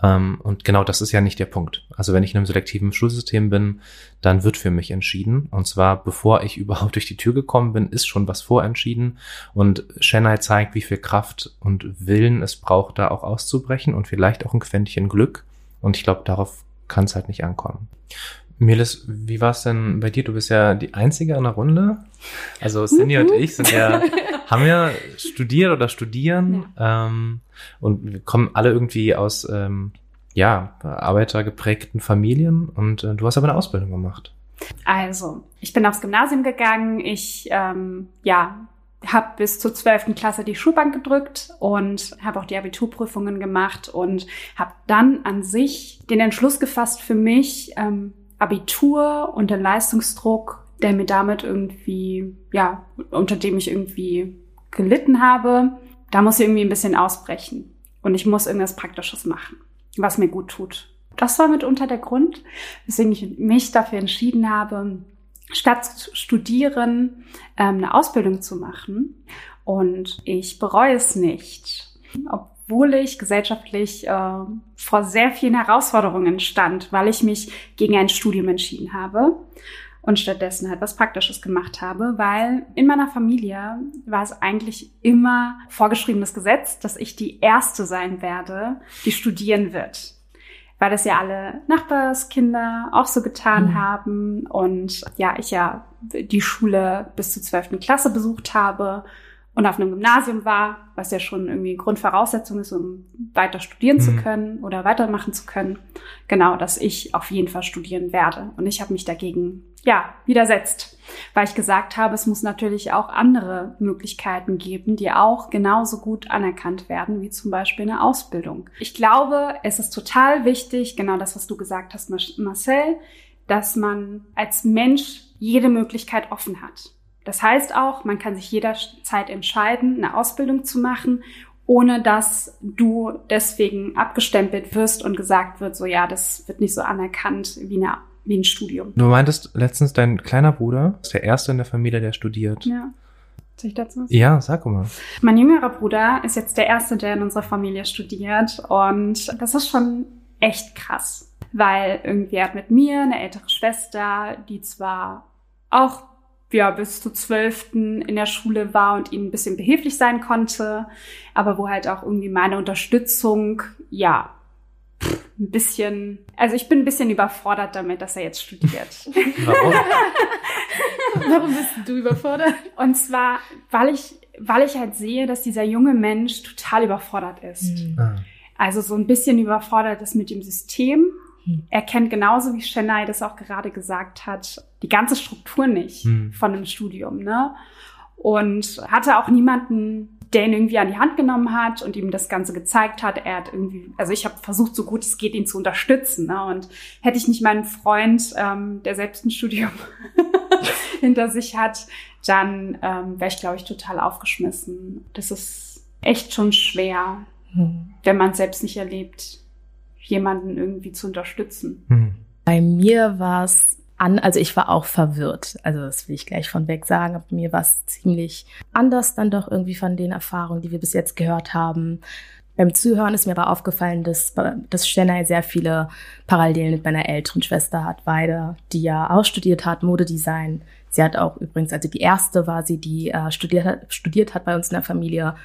Ähm, und genau das ist ja nicht der Punkt. Also wenn ich in einem selektiven Schulsystem bin, dann wird für mich entschieden. Und zwar bevor ich überhaupt durch die Tür gekommen bin, ist schon was vorentschieden. Und Chennai zeigt, wie viel Kraft und Willen es braucht, da auch auszubrechen und vielleicht auch ein Quäntchen Glück. Und ich glaube, darauf kann es halt nicht ankommen. Melis, wie war es denn bei dir? Du bist ja die Einzige in der Runde. Also Cindy und ich sind ja, haben ja studiert oder studieren ähm, und wir kommen alle irgendwie aus ähm, ja, arbeitergeprägten Familien und äh, du hast aber eine Ausbildung gemacht. Also, ich bin aufs Gymnasium gegangen. Ich, ähm, ja, habe bis zur 12. Klasse die Schulbank gedrückt und habe auch die Abiturprüfungen gemacht und habe dann an sich den Entschluss gefasst für mich, ähm, Abitur und den Leistungsdruck, der mir damit irgendwie, ja, unter dem ich irgendwie gelitten habe, da muss ich irgendwie ein bisschen ausbrechen. Und ich muss irgendwas Praktisches machen, was mir gut tut. Das war mitunter der Grund, weswegen ich mich dafür entschieden habe, statt zu studieren, ähm, eine Ausbildung zu machen. Und ich bereue es nicht. Obwohl ich gesellschaftlich äh, vor sehr vielen Herausforderungen stand, weil ich mich gegen ein Studium entschieden habe und stattdessen halt was Praktisches gemacht habe, weil in meiner Familie war es eigentlich immer vorgeschriebenes Gesetz, dass ich die Erste sein werde, die studieren wird weil das ja alle Nachbarskinder auch so getan Mhm. haben und ja, ich ja die Schule bis zur 12. Klasse besucht habe und auf einem Gymnasium war, was ja schon irgendwie Grundvoraussetzung ist, um weiter studieren mhm. zu können oder weitermachen zu können. Genau, dass ich auf jeden Fall studieren werde. Und ich habe mich dagegen, ja, widersetzt, weil ich gesagt habe, es muss natürlich auch andere Möglichkeiten geben, die auch genauso gut anerkannt werden, wie zum Beispiel eine Ausbildung. Ich glaube, es ist total wichtig, genau das, was du gesagt hast, Marcel, dass man als Mensch jede Möglichkeit offen hat. Das heißt auch, man kann sich jederzeit entscheiden, eine Ausbildung zu machen, ohne dass du deswegen abgestempelt wirst und gesagt wird, so ja, das wird nicht so anerkannt wie, eine, wie ein Studium. Du meintest letztens, dein kleiner Bruder ist der erste in der Familie, der studiert. Ja. Soll ich dazu? Ja, sag mal. Mein jüngerer Bruder ist jetzt der erste, der in unserer Familie studiert und das ist schon echt krass, weil irgendwie er hat mit mir eine ältere Schwester, die zwar auch ja, bis zu zwölften in der Schule war und ihnen ein bisschen behilflich sein konnte, aber wo halt auch irgendwie meine Unterstützung, ja, ein bisschen, also ich bin ein bisschen überfordert damit, dass er jetzt studiert. Warum? Warum bist du überfordert? Und zwar, weil ich, weil ich halt sehe, dass dieser junge Mensch total überfordert ist. Mhm. Also so ein bisschen überfordert ist mit dem System. Er kennt genauso wie Chennai das auch gerade gesagt hat, die ganze Struktur nicht hm. von einem Studium, ne? Und hatte auch niemanden, der ihn irgendwie an die Hand genommen hat und ihm das Ganze gezeigt hat. Er hat irgendwie, also ich habe versucht, so gut es geht, ihn zu unterstützen. Ne? Und hätte ich nicht meinen Freund, ähm, der selbst ein Studium hinter sich hat, dann ähm, wäre ich, glaube ich, total aufgeschmissen. Das ist echt schon schwer, hm. wenn man es selbst nicht erlebt jemanden irgendwie zu unterstützen. Hm. Bei mir war es an, also ich war auch verwirrt. Also das will ich gleich von weg sagen. Aber mir war es ziemlich anders dann doch irgendwie von den Erfahrungen, die wir bis jetzt gehört haben. Beim Zuhören ist mir aber aufgefallen, dass, dass Chennai sehr viele Parallelen mit meiner älteren Schwester hat, Weide, die ja auch studiert hat, Modedesign. Sie hat auch übrigens, also die erste war sie, die äh, studiert, hat, studiert hat bei uns in der Familie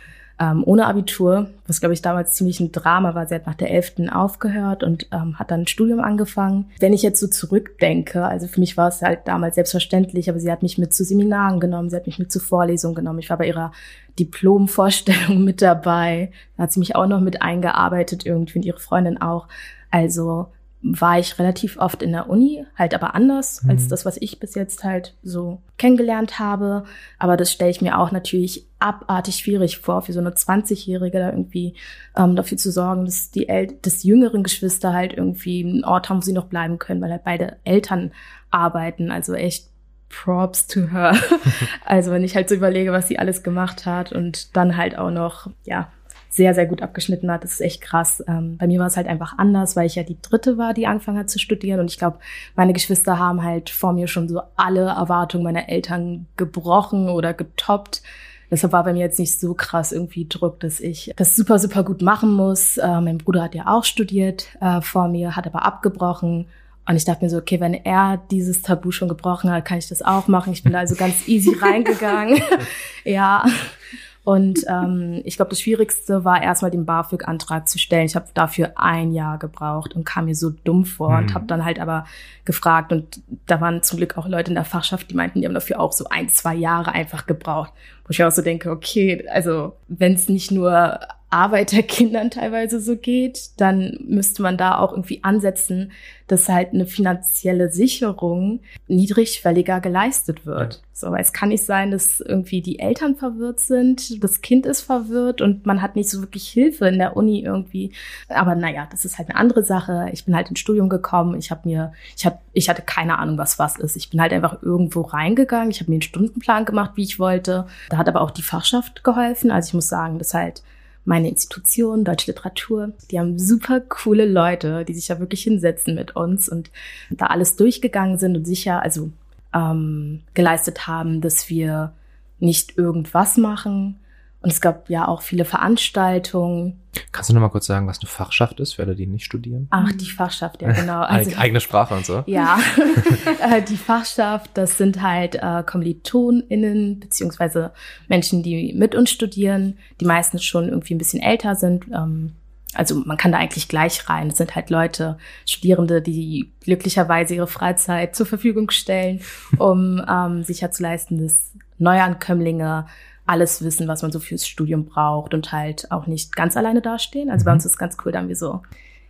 ähm, ohne Abitur, was glaube ich damals ziemlich ein Drama war. Sie hat nach der 11. aufgehört und ähm, hat dann ein Studium angefangen. Wenn ich jetzt so zurückdenke, also für mich war es halt damals selbstverständlich, aber sie hat mich mit zu Seminaren genommen, sie hat mich mit zu Vorlesungen genommen. Ich war bei ihrer Diplomvorstellung mit dabei. Da hat sie mich auch noch mit eingearbeitet irgendwie und ihre Freundin auch. Also war ich relativ oft in der Uni, halt aber anders mhm. als das, was ich bis jetzt halt so kennengelernt habe. Aber das stelle ich mir auch natürlich abartig schwierig vor, für so eine 20-Jährige da irgendwie ähm, dafür zu sorgen, dass die El dass jüngeren Geschwister halt irgendwie einen Ort haben, wo sie noch bleiben können, weil halt beide Eltern arbeiten. Also echt Props to her. also wenn ich halt so überlege, was sie alles gemacht hat und dann halt auch noch, ja, sehr, sehr gut abgeschnitten hat. Das ist echt krass. Ähm, bei mir war es halt einfach anders, weil ich ja die dritte war, die angefangen hat zu studieren. Und ich glaube, meine Geschwister haben halt vor mir schon so alle Erwartungen meiner Eltern gebrochen oder getoppt. Deshalb war bei mir jetzt nicht so krass irgendwie Druck, dass ich das super, super gut machen muss. Äh, mein Bruder hat ja auch studiert äh, vor mir, hat aber abgebrochen. Und ich dachte mir so, okay, wenn er dieses Tabu schon gebrochen hat, kann ich das auch machen. Ich bin da also ganz easy reingegangen. ja. Und ähm, ich glaube, das Schwierigste war erstmal den BAföG-Antrag zu stellen. Ich habe dafür ein Jahr gebraucht und kam mir so dumm vor mhm. und habe dann halt aber gefragt. Und da waren zum Glück auch Leute in der Fachschaft, die meinten, die haben dafür auch so ein, zwei Jahre einfach gebraucht. Wo ich auch so denke, okay, also wenn es nicht nur Arbeiterkindern teilweise so geht, dann müsste man da auch irgendwie ansetzen, dass halt eine finanzielle Sicherung niedrigschwelliger geleistet wird. So, weil es kann nicht sein, dass irgendwie die Eltern verwirrt sind, das Kind ist verwirrt und man hat nicht so wirklich Hilfe in der Uni irgendwie. Aber naja, das ist halt eine andere Sache. Ich bin halt ins Studium gekommen, ich habe mir, ich hab, ich hatte keine Ahnung, was was ist. Ich bin halt einfach irgendwo reingegangen, ich habe mir einen Stundenplan gemacht, wie ich wollte. Da hat aber auch die Fachschaft geholfen. Also ich muss sagen, das halt meine Institution, Deutsche Literatur, die haben super coole Leute, die sich ja wirklich hinsetzen mit uns und da alles durchgegangen sind und sicher, also ähm, geleistet haben, dass wir nicht irgendwas machen, und es gab ja auch viele Veranstaltungen. Kannst du noch mal kurz sagen, was eine Fachschaft ist für alle, die nicht studieren? Ach, die Fachschaft, ja genau. Also, Eigene Sprache und so. Ja, äh, die Fachschaft, das sind halt äh, KommilitonInnen, beziehungsweise Menschen, die mit uns studieren, die meistens schon irgendwie ein bisschen älter sind. Ähm, also man kann da eigentlich gleich rein. Das sind halt Leute, Studierende, die glücklicherweise ihre Freizeit zur Verfügung stellen, um ähm, sicherzuleisten, dass Neuankömmlinge alles wissen, was man so fürs Studium braucht und halt auch nicht ganz alleine dastehen. Also mhm. bei uns ist ganz cool, da haben wir so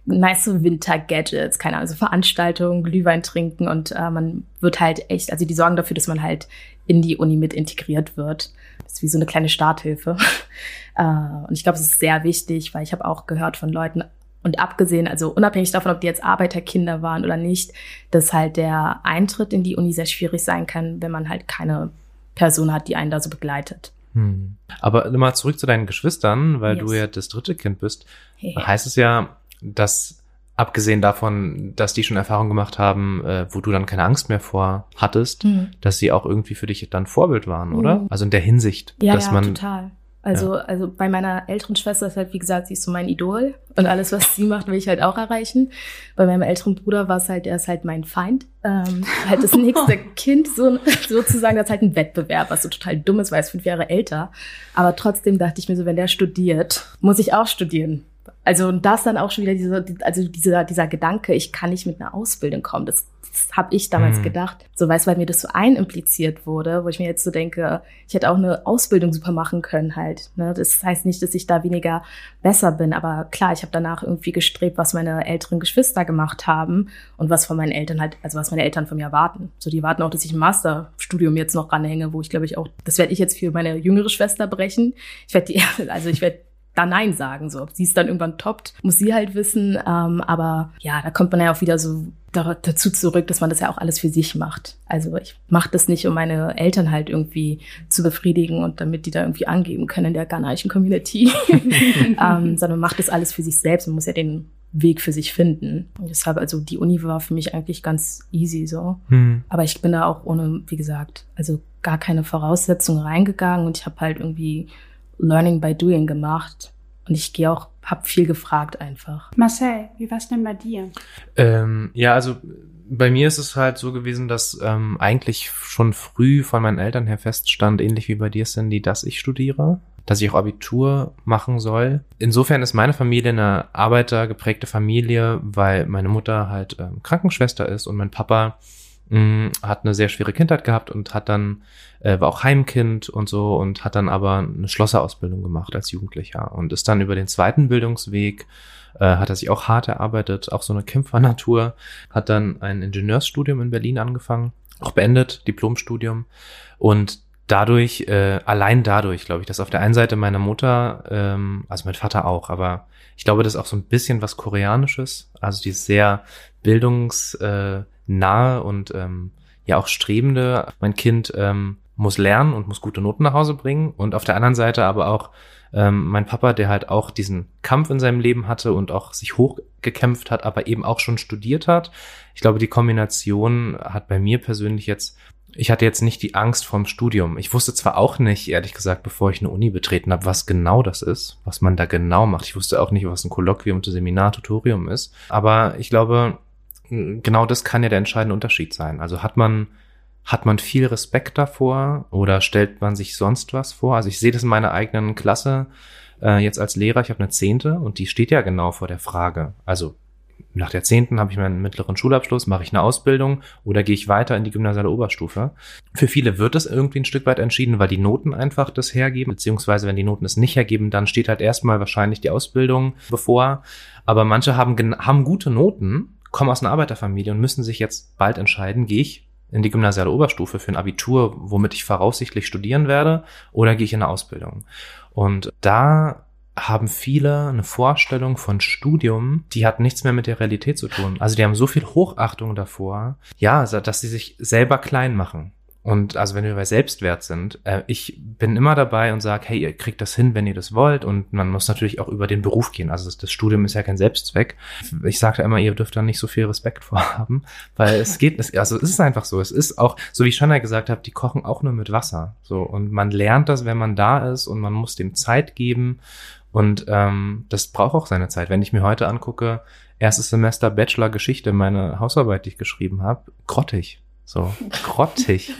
nice Winter-Gadgets, keine Ahnung, so Veranstaltungen, Glühwein trinken und äh, man wird halt echt, also die sorgen dafür, dass man halt in die Uni mit integriert wird. Das ist wie so eine kleine Starthilfe. äh, und ich glaube, es ist sehr wichtig, weil ich habe auch gehört von Leuten, und abgesehen, also unabhängig davon, ob die jetzt Arbeiterkinder waren oder nicht, dass halt der Eintritt in die Uni sehr schwierig sein kann, wenn man halt keine Person hat, die einen da so begleitet. Hm. Aber mal zurück zu deinen Geschwistern, weil yes. du ja das dritte Kind bist. Hey. Heißt es ja, dass abgesehen davon, dass die schon Erfahrung gemacht haben, äh, wo du dann keine Angst mehr vor hattest, mhm. dass sie auch irgendwie für dich dann Vorbild waren, oder? Mhm. Also in der Hinsicht, ja, dass ja, man total. Also, ja. also bei meiner älteren Schwester ist halt, wie gesagt, sie ist so mein Idol und alles, was sie macht, will ich halt auch erreichen. Bei meinem älteren Bruder war es halt, er ist halt mein Feind. Ähm, halt das nächste Kind so, sozusagen, das ist halt ein Wettbewerb, was so total dumm ist, weil er ist fünf Jahre älter. Aber trotzdem dachte ich mir so, wenn der studiert, muss ich auch studieren. Also und das dann auch schon wieder dieser, also dieser, dieser Gedanke, ich kann nicht mit einer Ausbildung kommen. Das, das habe ich damals mhm. gedacht. So weißt, weil mir das so einimpliziert wurde, wo ich mir jetzt so denke, ich hätte auch eine Ausbildung super machen können halt. Ne? Das heißt nicht, dass ich da weniger besser bin, aber klar, ich habe danach irgendwie gestrebt, was meine älteren Geschwister gemacht haben und was von meinen Eltern halt, also was meine Eltern von mir erwarten. So, die warten auch, dass ich ein Masterstudium jetzt noch ranhänge, wo ich glaube ich auch, das werde ich jetzt für meine jüngere Schwester brechen. Ich werde die, also ich werde da Nein sagen. So, ob sie es dann irgendwann toppt, muss sie halt wissen. Ähm, aber ja, da kommt man ja auch wieder so dazu zurück, dass man das ja auch alles für sich macht. Also ich mache das nicht, um meine Eltern halt irgendwie zu befriedigen und damit die da irgendwie angeben können in der ghanaischen Community, ähm, sondern macht das alles für sich selbst und muss ja den Weg für sich finden. Und deshalb, also die Uni war für mich eigentlich ganz easy so. Hm. Aber ich bin da auch ohne, wie gesagt, also gar keine Voraussetzungen reingegangen und ich habe halt irgendwie Learning by Doing gemacht. Und ich gehe auch, habe viel gefragt einfach. Marcel, wie war's denn bei dir? Ähm, ja, also bei mir ist es halt so gewesen, dass ähm, eigentlich schon früh von meinen Eltern her feststand, ähnlich wie bei dir, Cindy, dass ich studiere, dass ich auch Abitur machen soll. Insofern ist meine Familie eine arbeitergeprägte Familie, weil meine Mutter halt ähm, Krankenschwester ist und mein Papa mh, mm, hat eine sehr schwere Kindheit gehabt und hat dann, äh, war auch Heimkind und so und hat dann aber eine Schlosserausbildung gemacht als Jugendlicher und ist dann über den zweiten Bildungsweg äh, hat er sich auch hart erarbeitet, auch so eine Kämpfernatur, hat dann ein Ingenieursstudium in Berlin angefangen, auch beendet, Diplomstudium und dadurch, äh, allein dadurch, glaube ich, dass auf der einen Seite meine Mutter, ähm, also mein Vater auch, aber ich glaube, das ist auch so ein bisschen was Koreanisches, also die ist sehr bildungs, äh, nahe und ähm, ja auch strebende. Mein Kind ähm, muss lernen und muss gute Noten nach Hause bringen. Und auf der anderen Seite aber auch ähm, mein Papa, der halt auch diesen Kampf in seinem Leben hatte und auch sich hochgekämpft hat, aber eben auch schon studiert hat. Ich glaube, die Kombination hat bei mir persönlich jetzt ich hatte jetzt nicht die Angst vorm Studium. Ich wusste zwar auch nicht, ehrlich gesagt, bevor ich eine Uni betreten habe, was genau das ist, was man da genau macht. Ich wusste auch nicht, was ein Kolloquium, ein Seminar, Tutorium ist. Aber ich glaube, genau das kann ja der entscheidende Unterschied sein. Also hat man, hat man viel Respekt davor oder stellt man sich sonst was vor? Also ich sehe das in meiner eigenen Klasse äh, jetzt als Lehrer, ich habe eine Zehnte und die steht ja genau vor der Frage. Also nach der Zehnten habe ich meinen mittleren Schulabschluss, mache ich eine Ausbildung oder gehe ich weiter in die gymnasiale Oberstufe. Für viele wird das irgendwie ein Stück weit entschieden, weil die Noten einfach das hergeben, beziehungsweise wenn die Noten es nicht hergeben, dann steht halt erstmal wahrscheinlich die Ausbildung bevor. Aber manche haben, haben gute Noten, kommen aus einer Arbeiterfamilie und müssen sich jetzt bald entscheiden, gehe ich in die gymnasiale Oberstufe für ein Abitur, womit ich voraussichtlich studieren werde, oder gehe ich in eine Ausbildung. Und da haben viele eine Vorstellung von Studium, die hat nichts mehr mit der Realität zu tun. Also die haben so viel Hochachtung davor, ja, dass sie sich selber klein machen. Und also wenn wir bei Selbstwert sind, äh, ich bin immer dabei und sage, hey, ihr kriegt das hin, wenn ihr das wollt. Und man muss natürlich auch über den Beruf gehen. Also das, das Studium ist ja kein Selbstzweck. Ich sage immer, ihr dürft da nicht so viel Respekt vorhaben, weil es geht, also es ist einfach so. Es ist auch, so wie ich schon ja gesagt habe, die kochen auch nur mit Wasser. So und man lernt das, wenn man da ist und man muss dem Zeit geben. Und ähm, das braucht auch seine Zeit. Wenn ich mir heute angucke, erstes Semester Bachelor Geschichte, meine Hausarbeit, die ich geschrieben habe, grottig. So grottig.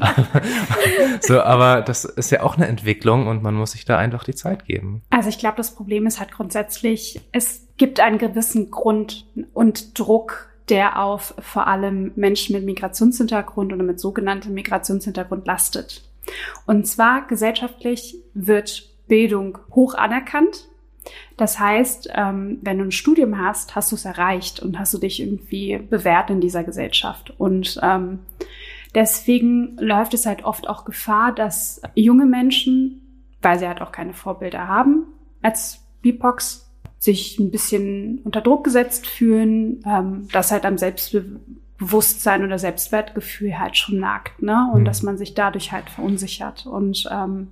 so, aber das ist ja auch eine Entwicklung und man muss sich da einfach die Zeit geben. Also ich glaube, das Problem ist halt grundsätzlich, es gibt einen gewissen Grund und Druck, der auf vor allem Menschen mit Migrationshintergrund oder mit sogenanntem Migrationshintergrund lastet. Und zwar gesellschaftlich wird Bildung hoch anerkannt. Das heißt, ähm, wenn du ein Studium hast, hast du es erreicht und hast du dich irgendwie bewährt in dieser Gesellschaft. Und ähm, deswegen läuft es halt oft auch Gefahr, dass junge Menschen, weil sie halt auch keine Vorbilder haben, als BIPOX sich ein bisschen unter Druck gesetzt fühlen, ähm, dass halt am Selbstbewusstsein oder Selbstwertgefühl halt schon nagt, ne? Und mhm. dass man sich dadurch halt verunsichert. Und ähm,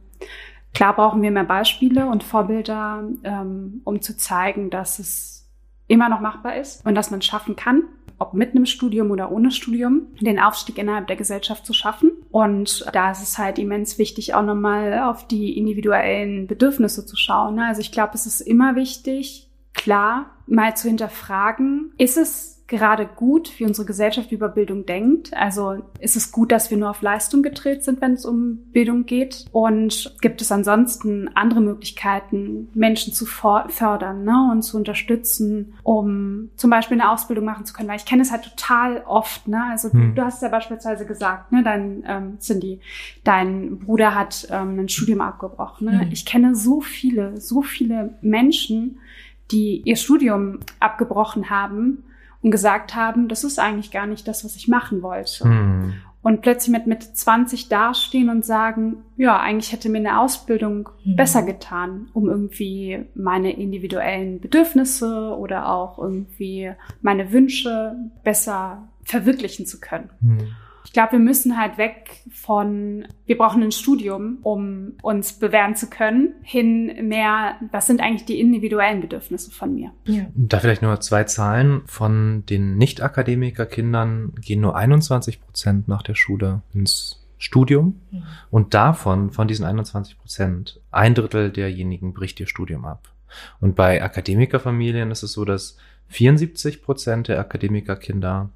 klar brauchen wir mehr Beispiele und Vorbilder, ähm, um zu zeigen, dass es immer noch machbar ist und dass man schaffen kann, ob mit einem Studium oder ohne Studium, den Aufstieg innerhalb der Gesellschaft zu schaffen. Und da ist es halt immens wichtig, auch nochmal auf die individuellen Bedürfnisse zu schauen. Also ich glaube, es ist immer wichtig, klar mal zu hinterfragen, ist es gerade gut, wie unsere Gesellschaft über Bildung denkt. Also ist es gut, dass wir nur auf Leistung gedreht sind, wenn es um Bildung geht? Und gibt es ansonsten andere Möglichkeiten, Menschen zu fördern ne, und zu unterstützen, um zum Beispiel eine Ausbildung machen zu können? Weil ich kenne es halt total oft. Ne? Also hm. du, du hast ja beispielsweise gesagt, ne, dein ähm, Cindy, dein Bruder hat ähm, ein Studium abgebrochen. Ne? Hm. Ich kenne so viele, so viele Menschen, die ihr Studium abgebrochen haben und gesagt haben, das ist eigentlich gar nicht das, was ich machen wollte. Mhm. Und plötzlich mit, mit 20 dastehen und sagen, ja, eigentlich hätte mir eine Ausbildung mhm. besser getan, um irgendwie meine individuellen Bedürfnisse oder auch irgendwie meine Wünsche besser verwirklichen zu können. Mhm. Ich glaube, wir müssen halt weg von, wir brauchen ein Studium, um uns bewähren zu können, hin mehr, was sind eigentlich die individuellen Bedürfnisse von mir. Ja. Da vielleicht nur zwei Zahlen. Von den Nicht-Akademiker-Kindern gehen nur 21 Prozent nach der Schule ins Studium. Mhm. Und davon, von diesen 21 Prozent, ein Drittel derjenigen bricht ihr Studium ab. Und bei Akademikerfamilien ist es so, dass 74 Prozent der Akademikerkinder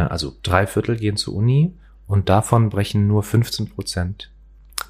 also drei Viertel gehen zur Uni und davon brechen nur 15 Prozent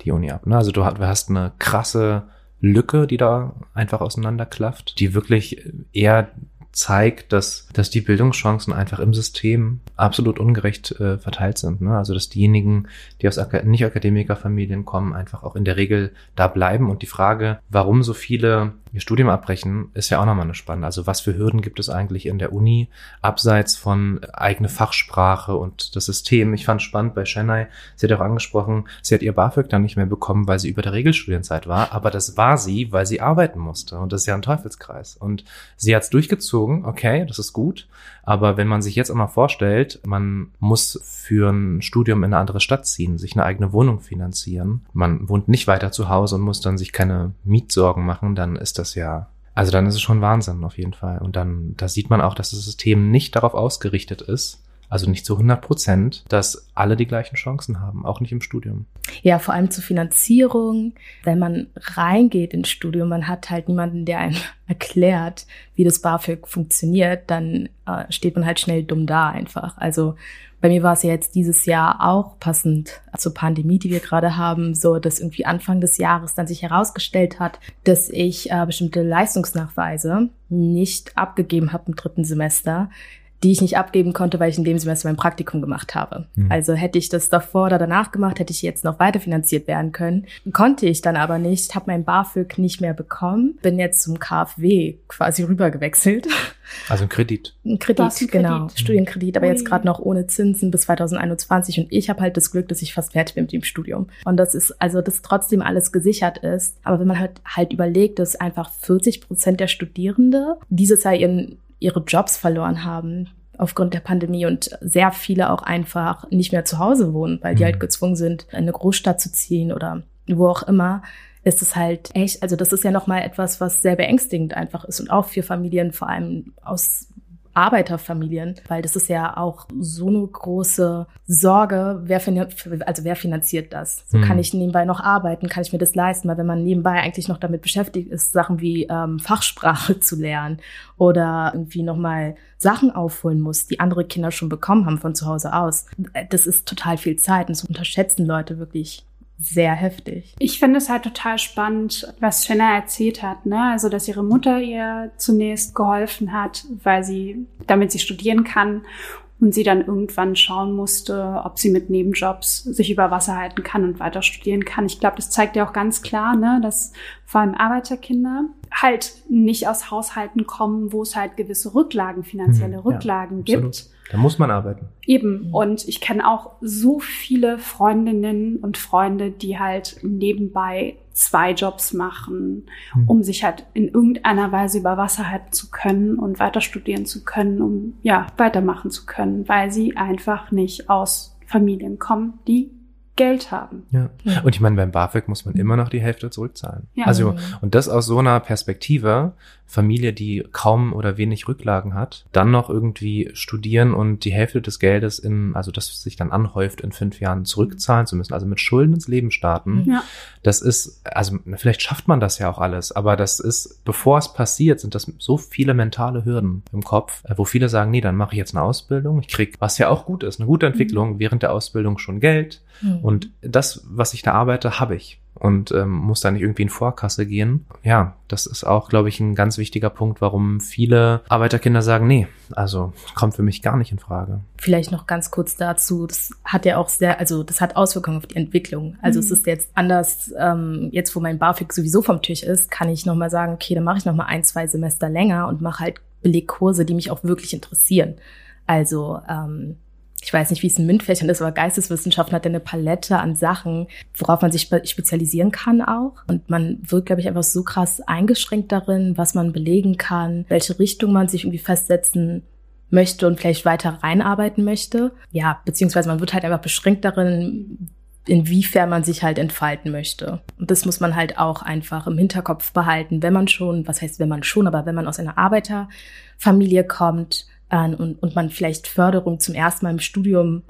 die Uni ab. Ne? Also du hast eine krasse Lücke, die da einfach auseinanderklafft, die wirklich eher zeigt, dass, dass die Bildungschancen einfach im System absolut ungerecht äh, verteilt sind. Ne? Also dass diejenigen, die aus Ak Nicht-Akademikerfamilien kommen, einfach auch in der Regel da bleiben. Und die Frage, warum so viele ihr Studium abbrechen, ist ja auch nochmal eine spannende. Also was für Hürden gibt es eigentlich in der Uni, abseits von eigene Fachsprache und das System. Ich fand spannend bei Chennai, sie hat auch angesprochen, sie hat ihr BAföG dann nicht mehr bekommen, weil sie über der Regelstudienzeit war, aber das war sie, weil sie arbeiten musste. Und das ist ja ein Teufelskreis. Und sie hat es durchgezogen, okay, das ist gut. Aber wenn man sich jetzt einmal vorstellt, man muss für ein Studium in eine andere Stadt ziehen, sich eine eigene Wohnung finanzieren, man wohnt nicht weiter zu Hause und muss dann sich keine Mietsorgen machen, dann ist das ja also dann ist es schon Wahnsinn auf jeden Fall. Und dann, da sieht man auch, dass das System nicht darauf ausgerichtet ist, also nicht zu 100 Prozent, dass alle die gleichen Chancen haben, auch nicht im Studium. Ja, vor allem zur Finanzierung. Wenn man reingeht ins Studium, man hat halt niemanden, der einem erklärt, wie das BAföG funktioniert, dann äh, steht man halt schnell dumm da einfach. Also bei mir war es ja jetzt dieses Jahr auch passend zur Pandemie, die wir gerade haben, so dass irgendwie Anfang des Jahres dann sich herausgestellt hat, dass ich äh, bestimmte Leistungsnachweise nicht abgegeben habe im dritten Semester, die ich nicht abgeben konnte, weil ich in dem Semester mein Praktikum gemacht habe. Mhm. Also hätte ich das davor oder danach gemacht, hätte ich jetzt noch weiter finanziert werden können. Konnte ich dann aber nicht, habe mein BAföG nicht mehr bekommen, bin jetzt zum KfW quasi rübergewechselt. Also ein Kredit. Ein Kredit, genau. Kredit. Studienkredit, aber Ui. jetzt gerade noch ohne Zinsen bis 2021 und ich habe halt das Glück, dass ich fast fertig bin mit dem Studium. Und das ist, also dass trotzdem alles gesichert ist. Aber wenn man halt, halt überlegt, dass einfach 40 Prozent der Studierende dieses Jahr ihren ihre Jobs verloren haben aufgrund der Pandemie und sehr viele auch einfach nicht mehr zu Hause wohnen, weil die mhm. halt gezwungen sind, in eine Großstadt zu ziehen oder wo auch immer, ist es halt echt, also das ist ja nochmal etwas, was sehr beängstigend einfach ist und auch für Familien, vor allem aus Arbeiterfamilien, weil das ist ja auch so eine große Sorge, wer, also wer finanziert das? So mhm. kann ich nebenbei noch arbeiten, kann ich mir das leisten, weil wenn man nebenbei eigentlich noch damit beschäftigt ist, Sachen wie ähm, Fachsprache zu lernen oder irgendwie nochmal Sachen aufholen muss, die andere Kinder schon bekommen haben von zu Hause aus, das ist total viel Zeit und das unterschätzen Leute wirklich sehr heftig. Ich finde es halt total spannend, was Shanna erzählt hat, ne? Also, dass ihre Mutter ihr zunächst geholfen hat, weil sie, damit sie studieren kann. und sie dann irgendwann schauen musste, ob sie mit Nebenjobs sich über Wasser halten kann und weiter studieren kann. Ich glaube, das zeigt ja auch ganz klar, ne, dass vor allem Arbeiterkinder halt nicht aus Haushalten kommen, wo es halt gewisse Rücklagen, finanzielle Mhm, ja, Rücklagen absolut. Da muss man arbeiten. Eben. Und ich kenne auch so viele Freundinnen und Freunde, die halt nebenbei zwei Jobs machen, Mhm. um sich halt in irgendeiner Weise über Wasser halten zu können und weiter studieren zu können, um ja weitermachen zu können, weil sie einfach nicht aus Familien kommen, die Geld haben. Ja. Und ich meine, beim BAföG muss man immer noch die Hälfte zurückzahlen. Ja. Also, Mhm. und das aus so einer Perspektive, Familie, die kaum oder wenig Rücklagen hat, dann noch irgendwie studieren und die Hälfte des Geldes in, also das sich dann anhäuft, in fünf Jahren zurückzahlen zu müssen, also mit Schulden ins Leben starten. Ja. Das ist, also vielleicht schafft man das ja auch alles, aber das ist, bevor es passiert, sind das so viele mentale Hürden im Kopf, äh, wo viele sagen, nee, dann mache ich jetzt eine Ausbildung, ich krieg, was ja auch gut ist, eine gute Entwicklung, während der Ausbildung schon Geld, Mhm. Und das, was ich da arbeite, habe ich. Und ähm, muss da nicht irgendwie in Vorkasse gehen. Ja, das ist auch, glaube ich, ein ganz wichtiger Punkt, warum viele Arbeiterkinder sagen, nee, also kommt für mich gar nicht in Frage. Vielleicht noch ganz kurz dazu, das hat ja auch sehr, also das hat Auswirkungen auf die Entwicklung. Also Mhm. es ist jetzt anders, ähm, jetzt wo mein BAföG sowieso vom Tisch ist, kann ich nochmal sagen, okay, dann mache ich nochmal ein, zwei Semester länger und mache halt Belegkurse, die mich auch wirklich interessieren. Also ähm, ich weiß nicht, wie es in MINT-Fächern ist, aber Geisteswissenschaften hat ja eine Palette an Sachen, worauf man sich spe spezialisieren kann auch. Und man wird, glaube ich, einfach so krass eingeschränkt darin, was man belegen kann, welche Richtung man sich irgendwie festsetzen möchte und vielleicht weiter reinarbeiten möchte. Ja, beziehungsweise man wird halt einfach beschränkt darin, inwiefern man sich halt entfalten möchte. Und das muss man halt auch einfach im Hinterkopf behalten, wenn man schon, was heißt wenn man schon, aber wenn man aus einer Arbeiterfamilie kommt äh, und, und man vielleicht Förderung zum ersten Mal im Studium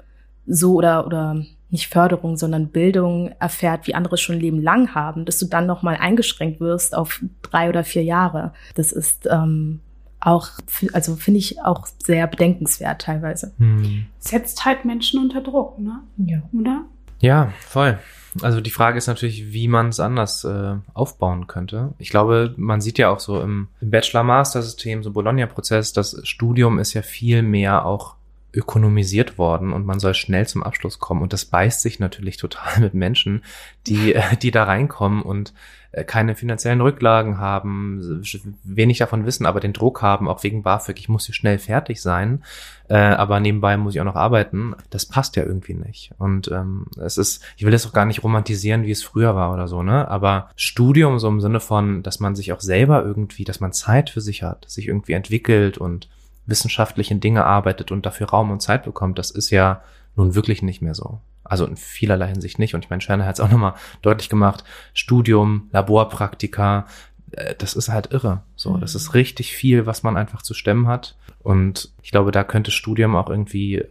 so oder, oder nicht Förderung, sondern Bildung erfährt, wie andere schon ein Leben lang haben, dass du dann nochmal eingeschränkt wirst auf drei oder vier Jahre. Das ist ähm, auch, also finde ich auch sehr bedenkenswert teilweise. Hm. Setzt halt Menschen unter Druck, ne? Ja. Oder? Ja, voll. Also die Frage ist natürlich, wie man es anders äh, aufbauen könnte. Ich glaube, man sieht ja auch so im, im Bachelor-Master-System, so Bologna-Prozess, das Studium ist ja viel mehr auch ökonomisiert worden und man soll schnell zum Abschluss kommen. Und das beißt sich natürlich total mit Menschen, die, äh, die da reinkommen und äh, keine finanziellen Rücklagen haben, wenig davon wissen, aber den Druck haben, auch wegen BAföG, ich muss hier schnell fertig sein, äh, aber nebenbei muss ich auch noch arbeiten. Das passt ja irgendwie nicht. Und ähm, es ist, ich will das auch gar nicht romantisieren, wie es früher war oder so, ne? Aber Studium so im Sinne von, dass man sich auch selber irgendwie, dass man Zeit für sich hat, sich irgendwie entwickelt und wissenschaftlich in Dinge arbeitet und dafür Raum und Zeit bekommt, das ist ja nun wirklich nicht mehr so. Also in vielerlei Hinsicht nicht. Und ich meine, Scherner hat es auch nochmal deutlich gemacht. Studium, Laborpraktika, äh, das ist halt irre. So, das ist richtig viel, was man einfach zu stemmen hat. Und ich glaube, da könnte Studium auch irgendwie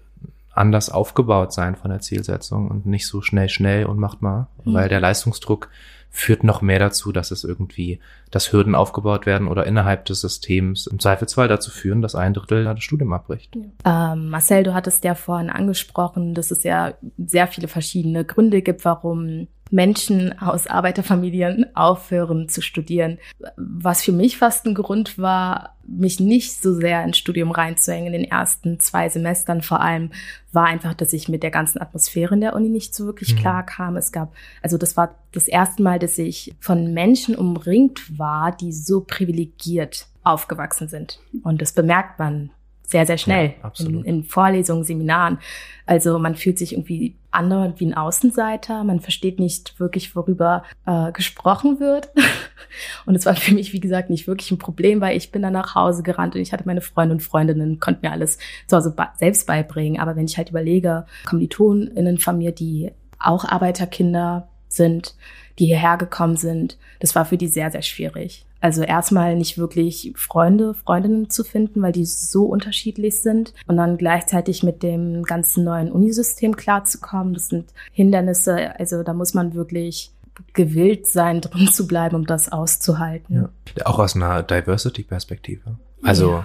anders aufgebaut sein von der Zielsetzung und nicht so schnell, schnell und macht mal, Mhm. weil der Leistungsdruck führt noch mehr dazu, dass es irgendwie, dass Hürden aufgebaut werden oder innerhalb des Systems im Zweifelsfall dazu führen, dass ein Drittel das Studium abbricht. Ähm, Marcel, du hattest ja vorhin angesprochen, dass es ja sehr viele verschiedene Gründe gibt, warum Menschen aus Arbeiterfamilien aufhören zu studieren. Was für mich fast ein Grund war, mich nicht so sehr ins Studium reinzuhängen in den ersten zwei Semestern vor allem, war einfach, dass ich mit der ganzen Atmosphäre in der Uni nicht so wirklich Mhm. klar kam. Es gab, also das war das erste Mal, dass ich von Menschen umringt war, die so privilegiert aufgewachsen sind. Und das bemerkt man sehr, sehr schnell Ja, absolut. in, in Vorlesungen, Seminaren. Also man fühlt sich irgendwie andauernd wie ein Außenseiter. Man versteht nicht wirklich, worüber äh, gesprochen wird. Und es war für mich, wie gesagt, nicht wirklich ein Problem, weil ich bin dann nach Hause gerannt und ich hatte meine Freunde und Freundinnen, konnte mir alles zu Hause selbst beibringen. Aber wenn ich halt überlege, KommilitonInnen von mir, die auch Arbeiterkinder sind, die hierher gekommen sind, das war für die sehr, sehr schwierig. Also erstmal nicht wirklich Freunde, Freundinnen zu finden, weil die so unterschiedlich sind und dann gleichzeitig mit dem ganzen neuen Unisystem klarzukommen. Das sind Hindernisse, also da muss man wirklich gewillt sein, drin zu bleiben, um das auszuhalten. Ja. Auch aus einer Diversity-Perspektive. Also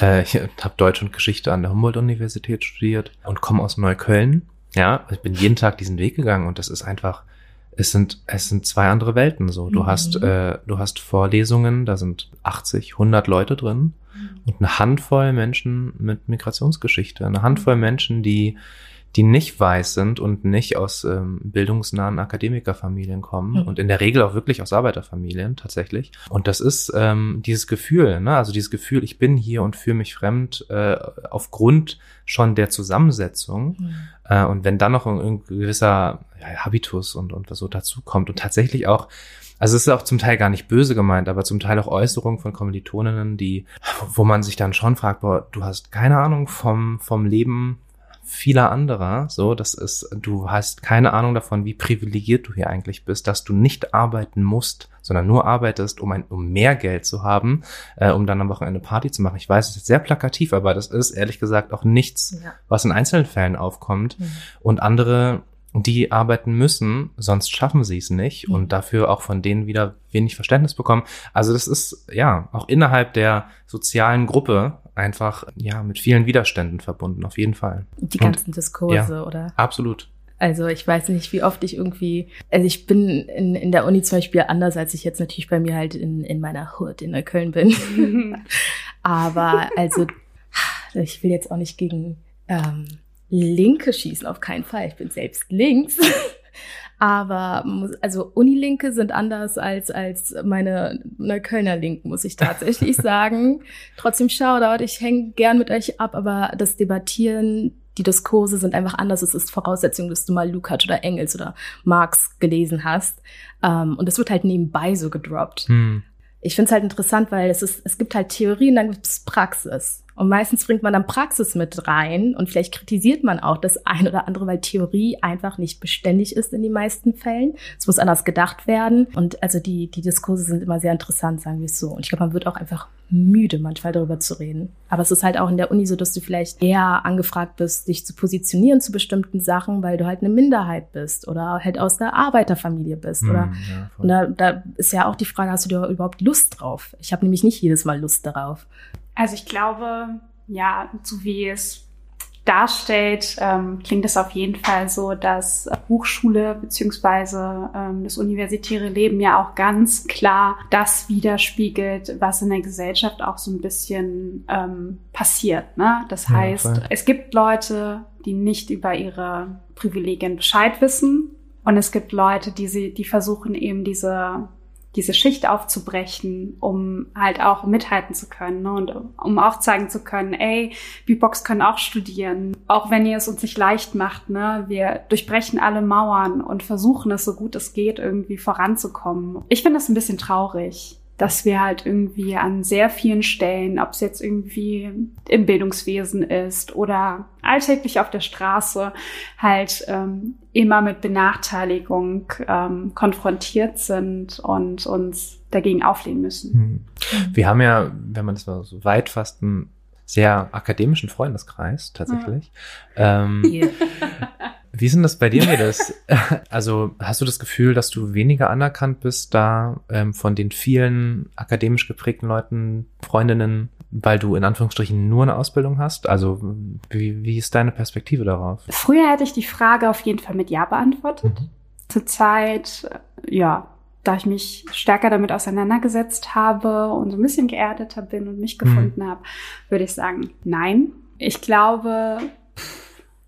äh, ich habe Deutsch und Geschichte an der Humboldt-Universität studiert und komme aus Neukölln. Ja, ich bin jeden Tag diesen Weg gegangen und das ist einfach es sind, es sind zwei andere Welten so. Du Mhm. hast, äh, du hast Vorlesungen, da sind 80, 100 Leute drin und eine Handvoll Menschen mit Migrationsgeschichte, eine Handvoll Menschen, die, die nicht weiß sind und nicht aus ähm, bildungsnahen Akademikerfamilien kommen Mhm. und in der Regel auch wirklich aus Arbeiterfamilien tatsächlich. Und das ist ähm, dieses Gefühl, ne? also dieses Gefühl, ich bin hier und fühle mich fremd äh, aufgrund schon der Zusammensetzung. Äh, und wenn dann noch ein, ein gewisser ja, Habitus und, und was so dazu kommt und tatsächlich auch, also es ist auch zum Teil gar nicht böse gemeint, aber zum Teil auch Äußerungen von Kommilitoninnen, die, wo man sich dann schon fragt, boah, du hast keine Ahnung vom, vom Leben vieler anderer, so, das ist, du hast keine Ahnung davon, wie privilegiert du hier eigentlich bist, dass du nicht arbeiten musst, sondern nur arbeitest, um ein, um mehr Geld zu haben, äh, um dann am Wochenende Party zu machen. Ich weiß, es ist sehr plakativ, aber das ist ehrlich gesagt auch nichts, Ja. was in einzelnen Fällen aufkommt. Mhm. Und andere, die arbeiten müssen, sonst schaffen sie es nicht Mhm. und dafür auch von denen wieder wenig Verständnis bekommen. Also das ist ja auch innerhalb der sozialen Gruppe einfach ja mit vielen Widerständen verbunden, auf jeden Fall. Die Und- ganzen Diskurse, oder? Absolut. Also ich weiß nicht, wie oft ich irgendwie, also ich bin in, in der Uni zum Beispiel anders, als ich jetzt natürlich bei mir halt in, in meiner Hood in Neukölln bin. Aber also, ich will jetzt auch nicht gegen ähm, Linke schießen, auf keinen Fall. Ich bin selbst links. Aber muss- also Unilinke sind anders als als meine Neuköllner Linken, muss ich tatsächlich sagen. Trotzdem Shoutout, ich hänge gern mit euch ab, aber das Debattieren, die Diskurse sind einfach anders. Es ist Voraussetzung, dass du mal Lukács oder Engels oder Marx gelesen hast. Ähm, und es wird halt nebenbei so gedroppt Hm. ich finde es halt interessant, weil es ist, es gibt halt Theorie und dann gibt es Praxis. Und meistens bringt man dann Praxis mit rein und vielleicht kritisiert man auch das ein oder andere, weil Theorie einfach nicht beständig ist in den meisten Fällen. Es muss anders gedacht werden. Und also die, die Diskurse sind immer sehr interessant, sagen wir es so. Und ich glaube, man wird auch einfach müde, manchmal darüber zu reden. Aber es ist halt auch in der Uni so, dass du vielleicht eher angefragt bist, dich zu positionieren zu bestimmten Sachen, weil du halt eine Minderheit bist oder halt aus der Arbeiterfamilie bist oder Hm, ja, voll. und da, da ist ja auch die Frage, hast du da überhaupt Lust drauf? Ich habe nämlich nicht jedes Mal Lust darauf. Also ich glaube, ja, so wie es darstellt, ähm, klingt es auf jeden Fall so, dass Hochschule beziehungsweise ähm, das universitäre Leben ja auch ganz klar das widerspiegelt, was in der Gesellschaft auch so ein bisschen ähm, passiert. Ne? Das Ja, heißt, voll. es gibt Leute, die nicht über ihre Privilegien Bescheid wissen und es gibt Leute, die sie, die versuchen eben diese diese Schicht aufzubrechen, um halt auch mithalten zu können ne? und um auch zeigen zu können, ey, Beatbox können auch studieren, auch wenn ihr es uns nicht leicht macht, ne? Wir durchbrechen alle Mauern und versuchen es so gut es geht irgendwie voranzukommen. Ich finde das ein bisschen traurig, dass wir halt irgendwie an sehr vielen Stellen, ob es jetzt irgendwie im Bildungswesen ist oder alltäglich auf der Straße, halt ähm, immer mit Benachteiligung ähm, konfrontiert sind und uns dagegen auflehnen müssen. Hm. Wir haben ja, wenn man das mal so weit fasst, einen sehr akademischen Freundeskreis tatsächlich. Ähm, Wie ist denn das bei dir, Mädels? Also hast du das Gefühl, dass du weniger anerkannt bist da ähm, von den vielen akademisch geprägten Leuten, Freundinnen, weil du in Anführungsstrichen nur eine Ausbildung hast? Also wie, wie ist deine Perspektive darauf? Früher hätte ich die Frage auf jeden Fall mit Ja beantwortet. Mhm. Zurzeit, äh, ja, da ich mich stärker damit auseinandergesetzt habe und so ein bisschen geerdeter bin und mich gefunden habe, würde ich sagen, nein. Ich glaube,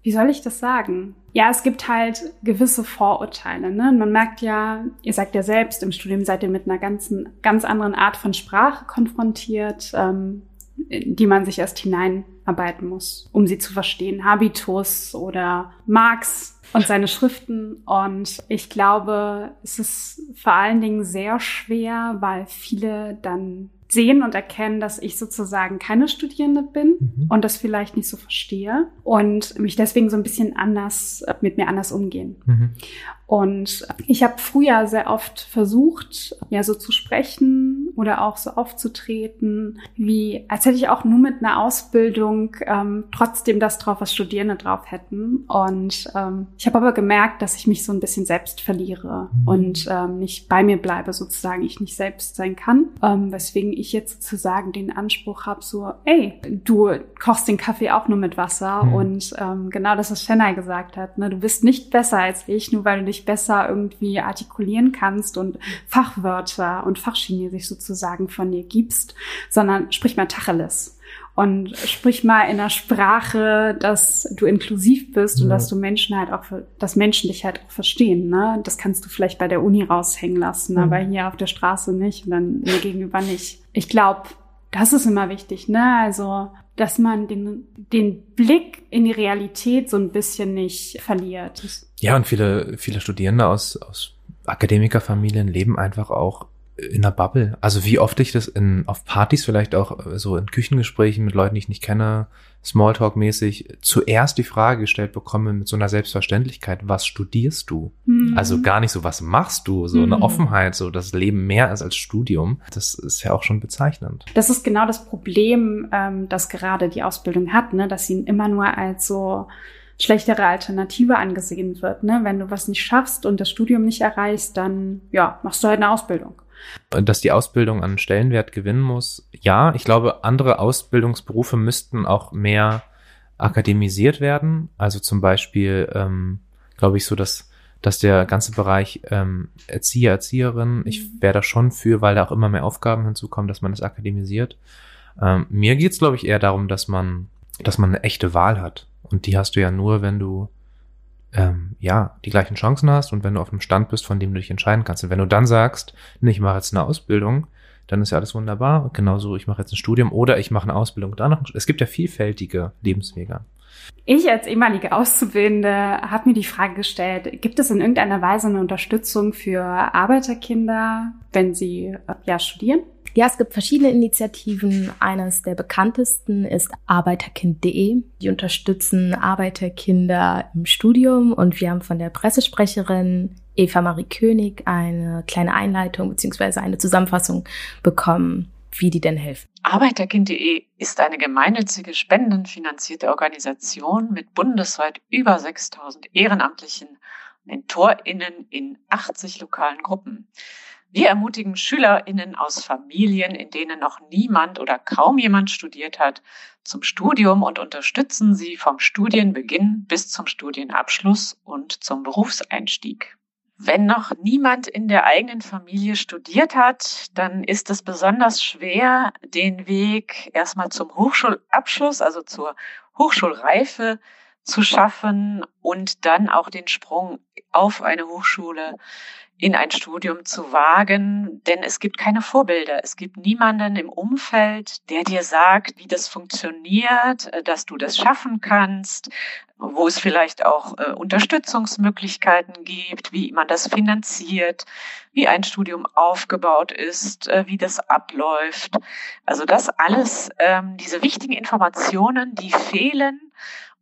wie soll ich das sagen? Ja, es gibt halt gewisse Vorurteile. Ne? Man merkt ja, ihr sagt ja selbst, im Studium seid ihr mit einer ganzen, ganz anderen Art von Sprache konfrontiert, ähm, in die man sich erst hineinarbeiten muss, um sie zu verstehen. Habitus oder Marx und seine Schriften. Und ich glaube, es ist vor allen Dingen sehr schwer, weil viele dann sehen und erkennen, dass ich sozusagen keine Studierende bin Mhm. und das vielleicht nicht so verstehe und mich deswegen so ein bisschen anders mit mir anders umgehen. Mhm. Und ich habe früher sehr oft versucht, ja so zu sprechen oder auch so aufzutreten, wie als hätte ich auch nur mit einer Ausbildung ähm, trotzdem das drauf, was Studierende drauf hätten. Und ähm, ich habe aber gemerkt, dass ich mich so ein bisschen selbst verliere mhm. und ähm, nicht bei mir bleibe, sozusagen ich nicht selbst sein kann. Ähm, weswegen ich jetzt sozusagen den Anspruch habe, so, ey, du kochst den Kaffee auch nur mit Wasser mhm. und ähm, genau das, was Fenner gesagt hat, ne, du bist nicht besser als ich, nur weil du dich besser irgendwie artikulieren kannst und Fachwörter und Fachchinesisch sozusagen von dir gibst, sondern sprich mal Tacheles und sprich mal in einer Sprache, dass du inklusiv bist ja. und dass du Menschen halt auch, dass Menschen dich halt auch verstehen. Ne? Das kannst du vielleicht bei der Uni raushängen lassen, mhm. aber hier auf der Straße nicht und dann mir gegenüber nicht. Ich glaube, das ist immer wichtig, ne? Also, dass man den, den Blick in die Realität so ein bisschen nicht verliert. Ja, und viele, viele Studierende aus, aus Akademikerfamilien leben einfach auch in der Bubble. Also wie oft ich das in, auf Partys vielleicht auch äh, so in Küchengesprächen mit Leuten, die ich nicht kenne, Smalltalk-mäßig, zuerst die Frage gestellt bekomme mit so einer Selbstverständlichkeit, was studierst du? Mhm. Also gar nicht so, was machst du? So mhm. eine Offenheit, so das Leben mehr ist als Studium. Das ist ja auch schon bezeichnend. Das ist genau das Problem, ähm, das gerade die Ausbildung hat, ne? dass sie immer nur als so schlechtere Alternative angesehen wird. Ne? Wenn du was nicht schaffst und das Studium nicht erreichst, dann ja, machst du halt eine Ausbildung. Dass die Ausbildung an Stellenwert gewinnen muss, ja. Ich glaube, andere Ausbildungsberufe müssten auch mehr akademisiert werden. Also zum Beispiel, ähm, glaube ich, so, dass, dass der ganze Bereich ähm, Erzieher, Erzieherin, ich mhm. wäre da schon für, weil da auch immer mehr Aufgaben hinzukommen, dass man das akademisiert. Ähm, mir geht's, glaube ich, eher darum, dass man, dass man eine echte Wahl hat. Und die hast du ja nur, wenn du ähm, ja die gleichen Chancen hast und wenn du auf einem Stand bist, von dem du dich entscheiden kannst. Und wenn du dann sagst, nee, ich mache jetzt eine Ausbildung, dann ist ja alles wunderbar. Genauso, ich mache jetzt ein Studium oder ich mache eine Ausbildung danach. Es gibt ja vielfältige Lebenswege. Ich als ehemalige Auszubildende habe mir die Frage gestellt, gibt es in irgendeiner Weise eine Unterstützung für Arbeiterkinder, wenn sie äh, ja studieren? Ja, es gibt verschiedene Initiativen. Eines der bekanntesten ist Arbeiterkind.de. Die unterstützen Arbeiterkinder im Studium und wir haben von der Pressesprecherin Eva Marie König eine kleine Einleitung beziehungsweise eine Zusammenfassung bekommen, wie die denn helfen. Arbeiterkind.de ist eine gemeinnützige, spendenfinanzierte Organisation mit bundesweit über 6000 ehrenamtlichen MentorInnen in 80 lokalen Gruppen. Wir ermutigen SchülerInnen aus Familien, in denen noch niemand oder kaum jemand studiert hat, zum Studium und unterstützen sie vom Studienbeginn bis zum Studienabschluss und zum Berufseinstieg. Wenn noch niemand in der eigenen Familie studiert hat, dann ist es besonders schwer, den Weg erstmal zum Hochschulabschluss, also zur Hochschulreife zu schaffen und dann auch den Sprung auf eine Hochschule in ein Studium zu wagen, denn es gibt keine Vorbilder. Es gibt niemanden im Umfeld, der dir sagt, wie das funktioniert, äh, dass du das schaffen kannst, wo es vielleicht auch äh, Unterstützungsmöglichkeiten gibt, wie man das finanziert, wie ein Studium aufgebaut ist, äh, wie das abläuft. Also das alles, ähm, diese wichtigen Informationen, die fehlen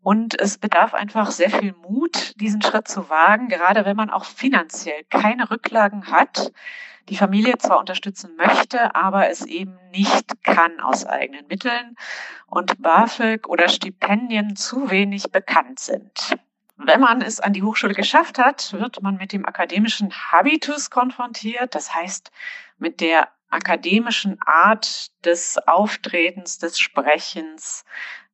und es bedarf einfach sehr viel Mut, diesen Schritt zu wagen, gerade wenn man auch finanziell keine Rücklagen hat, die Familie zwar unterstützen möchte, aber es eben nicht kann aus eigenen Mitteln und BAföG oder Stipendien zu wenig bekannt sind. Wenn man es an die Hochschule geschafft hat, wird man mit dem akademischen Habitus konfrontiert, das heißt mit der akademischen Art des Auftretens, des Sprechens,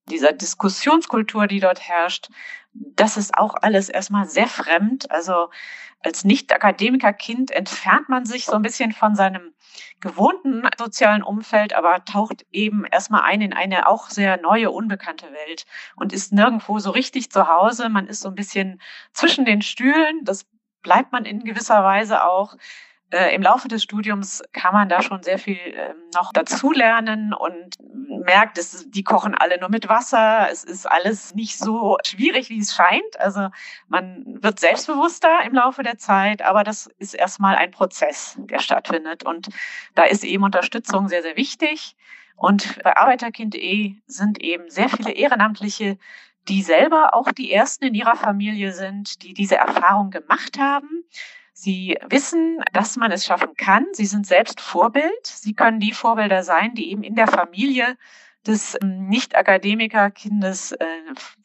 dieser Diskussionskultur, die dort herrscht, das ist auch alles erstmal sehr fremd. Also als Nicht-Akademiker-Kind entfernt man sich so ein bisschen von seinem gewohnten sozialen Umfeld, aber taucht eben erstmal ein in eine auch sehr neue, unbekannte Welt und ist nirgendwo so richtig zu Hause. Man ist so ein bisschen zwischen den Stühlen. Das bleibt man in gewisser Weise auch äh, im Laufe des Studiums kann man da schon sehr viel äh, noch dazulernen und merkt, dass die kochen alle nur mit Wasser. Es ist alles nicht so schwierig, wie es scheint. Also man wird selbstbewusster im Laufe der Zeit, aber das ist erstmal ein Prozess, der stattfindet. Und da ist eben Unterstützung sehr, sehr wichtig. Und bei Arbeiterkind.de sind eben sehr viele Ehrenamtliche, die selber auch die ersten in ihrer Familie sind, die diese Erfahrung gemacht haben Sie wissen, dass man es schaffen kann. Sie sind selbst Vorbild. Sie können die Vorbilder sein, die eben in der Familie des ähm, Nicht-Akademiker-Kindes äh,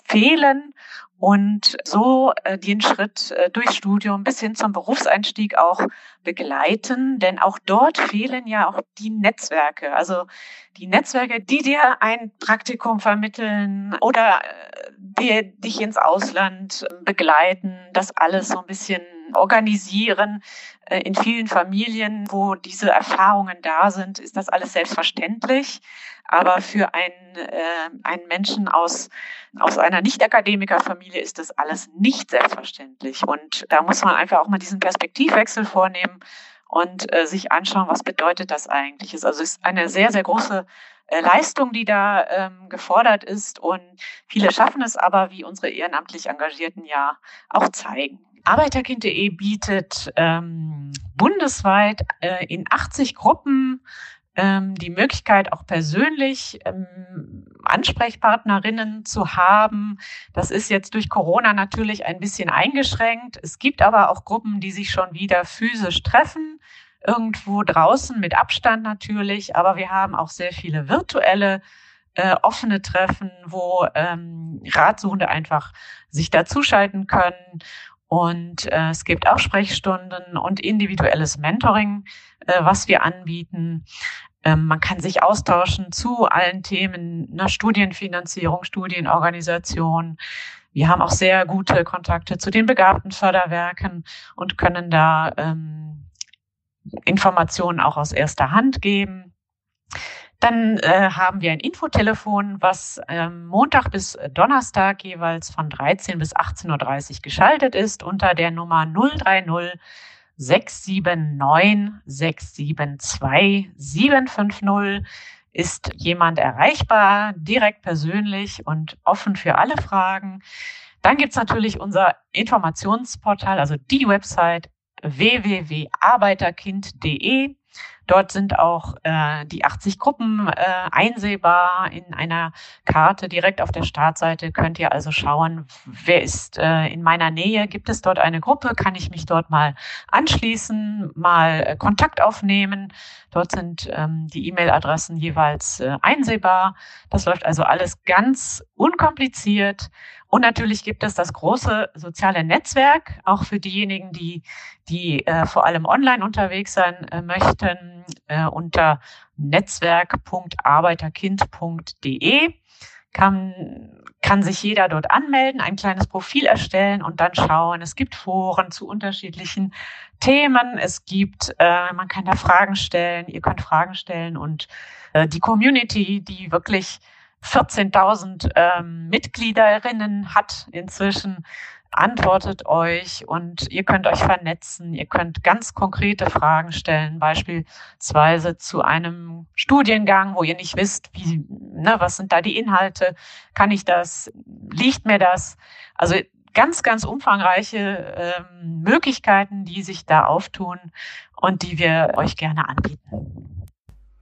fehlen und so äh, den Schritt äh, durchs Studium bis hin zum Berufseinstieg auch begleiten. Denn auch dort fehlen ja auch die Netzwerke. Also die Netzwerke, die dir ein Praktikum vermitteln oder äh, die dich ins Ausland begleiten, das alles so ein bisschen organisieren. Äh, in vielen Familien, wo diese Erfahrungen da sind, ist das alles selbstverständlich. Aber für einen, äh, einen Menschen aus, aus einer Nicht-Akademiker-Familie ist das alles nicht selbstverständlich. Und da muss man einfach auch mal diesen Perspektivwechsel vornehmen und äh, sich anschauen, was bedeutet das eigentlich. Also es ist eine sehr, sehr große äh, Leistung, die da ähm, gefordert ist. Und viele schaffen es aber, wie unsere ehrenamtlich Engagierten ja auch zeigen. Arbeiterkind.de bietet ähm, bundesweit äh, in 80 Gruppen ähm, die Möglichkeit, auch persönlich ähm, Ansprechpartnerinnen zu haben. Das ist jetzt durch Corona natürlich ein bisschen eingeschränkt. Es gibt aber auch Gruppen, die sich schon wieder physisch treffen, irgendwo draußen mit Abstand natürlich. Aber wir haben auch sehr viele virtuelle äh, offene Treffen, wo ähm, Ratsuchende einfach sich dazuschalten können. Und äh, es gibt auch Sprechstunden und individuelles Mentoring, äh, was wir anbieten. Ähm, man kann sich austauschen zu allen Themen, ne, Studienfinanzierung, Studienorganisation. Wir haben auch sehr gute Kontakte zu den begabten Förderwerken und können da ähm, Informationen auch aus erster Hand geben. Dann äh, haben wir ein Infotelefon, was ähm, Montag bis Donnerstag jeweils von 13 bis 18.30 Uhr geschaltet ist unter der Nummer 030 679 672 750 ist jemand erreichbar, direkt persönlich und offen für alle Fragen. Dann gibt's natürlich unser Informationsportal, also die Website www.arbeiterkind.de. Dort sind auch äh, die 80 Gruppen äh, einsehbar in einer Karte direkt auf der Startseite. Könnt ihr also schauen, wer ist äh, in meiner Nähe? Gibt es dort eine Gruppe? Kann ich mich dort mal anschließen, mal äh, Kontakt aufnehmen? Dort sind ähm, die E-Mail-Adressen jeweils äh, einsehbar. Das läuft also alles ganz unkompliziert und natürlich gibt es das große soziale Netzwerk, auch für diejenigen, die, die äh, vor allem online unterwegs sein äh, möchten, äh, unter netzwerk.arbeiterkind.de kann, kann sich jeder dort anmelden, ein kleines Profil erstellen und dann schauen. Es gibt Foren zu unterschiedlichen Themen. Es gibt, äh, man kann da Fragen stellen, ihr könnt Fragen stellen und äh, die Community, die wirklich 14.000 ähm, Mitgliederinnen hat inzwischen, antwortet euch und ihr könnt euch vernetzen, ihr könnt ganz konkrete Fragen stellen, beispielsweise zu einem Studiengang, wo ihr nicht wisst, wie, ne, was sind da die Inhalte, kann ich das, liegt mir das? Also ganz, ganz umfangreiche ähm, Möglichkeiten, die sich da auftun und die wir euch gerne anbieten.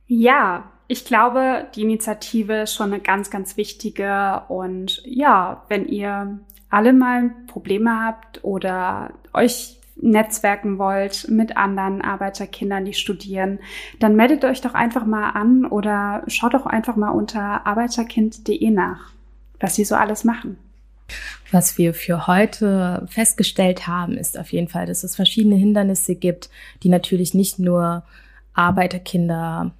Ja, ich glaube, die Initiative ist schon eine ganz, ganz wichtige. Und ja, wenn ihr alle mal Probleme habt oder euch netzwerken wollt mit anderen Arbeiterkindern, die studieren, dann meldet euch doch einfach mal an oder schaut doch einfach mal unter arbeiterkind.de nach, was sie so alles machen. Was wir für heute festgestellt haben, ist auf jeden Fall, dass es verschiedene Hindernisse gibt, die natürlich nicht nur Arbeiterkinder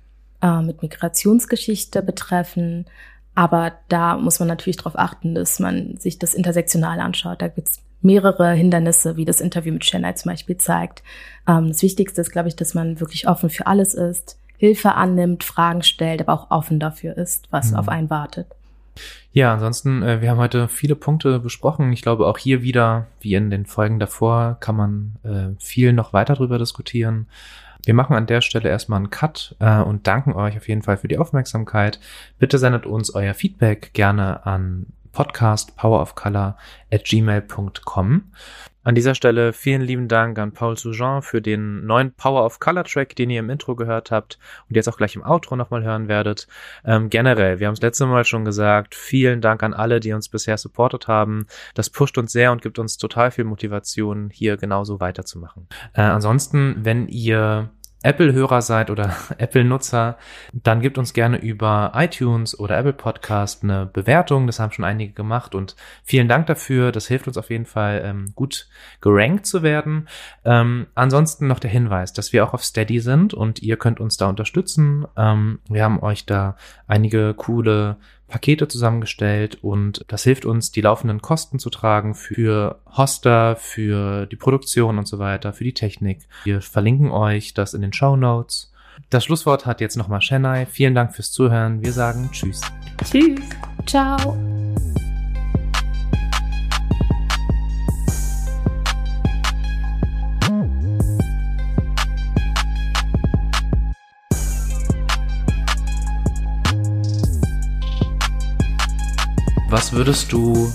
äh, mit Migrationsgeschichte betreffen. Aber da muss man natürlich darauf achten, dass man sich das intersektional anschaut. Da gibt es mehrere Hindernisse, wie das Interview mit Chennai zum Beispiel zeigt. Ähm, das Wichtigste ist, glaube ich, dass man wirklich offen für alles ist, Hilfe annimmt, Fragen stellt, aber auch offen dafür ist, was mhm. auf einen wartet. Ja, ansonsten, äh, wir haben heute viele Punkte besprochen. Ich glaube, auch hier wieder, wie in den Folgen davor, kann man äh, viel noch weiter drüber diskutieren. Wir machen an der Stelle erstmal einen Cut äh, und danken euch auf jeden Fall für die Aufmerksamkeit. Bitte sendet uns euer Feedback gerne an Podcast powerofcolor at gmail.com. An dieser Stelle vielen lieben Dank an Paul Soujean für den neuen Power of Color Track, den ihr im Intro gehört habt und jetzt auch gleich im Outro nochmal hören werdet. Ähm, generell, wir haben es letzte Mal schon gesagt, vielen Dank an alle, die uns bisher supportet haben. Das pusht uns sehr und gibt uns total viel Motivation, hier genauso weiterzumachen. Äh, ansonsten, wenn ihr Apple-Hörer seid oder Apple-Nutzer, dann gebt uns gerne über iTunes oder Apple Podcast eine Bewertung. Das haben schon einige gemacht und vielen Dank dafür. Das hilft uns auf jeden Fall ähm, gut gerankt zu werden. Ähm, ansonsten noch der Hinweis, dass wir auch auf Steady sind und ihr könnt uns da unterstützen. Ähm, wir haben euch da einige coole Pakete zusammengestellt und das hilft uns, die laufenden Kosten zu tragen für Hoster, für die Produktion und so weiter, für die Technik. Wir verlinken euch das in den Show Notes. Das Schlusswort hat jetzt nochmal Chennai. Vielen Dank fürs Zuhören. Wir sagen Tschüss. Tschüss. Ciao. Was würdest du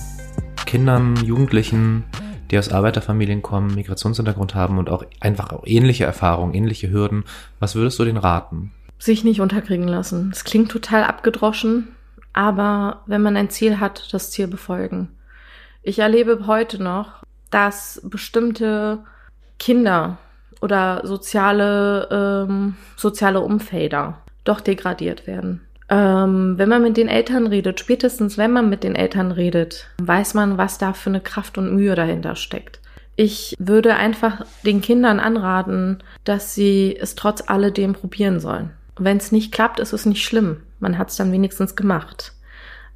Kindern, Jugendlichen, die aus Arbeiterfamilien kommen, Migrationshintergrund haben und auch einfach ähnliche Erfahrungen, ähnliche Hürden, was würdest du denen raten? Sich nicht unterkriegen lassen. Es klingt total abgedroschen, aber wenn man ein Ziel hat, das Ziel befolgen. Ich erlebe heute noch, dass bestimmte Kinder oder soziale, ähm, soziale Umfelder doch degradiert werden. Ähm, wenn man mit den Eltern redet, spätestens wenn man mit den Eltern redet, weiß man, was da für eine Kraft und Mühe dahinter steckt. Ich würde einfach den Kindern anraten, dass sie es trotz alledem probieren sollen. Wenn es nicht klappt, ist es nicht schlimm. Man hat es dann wenigstens gemacht.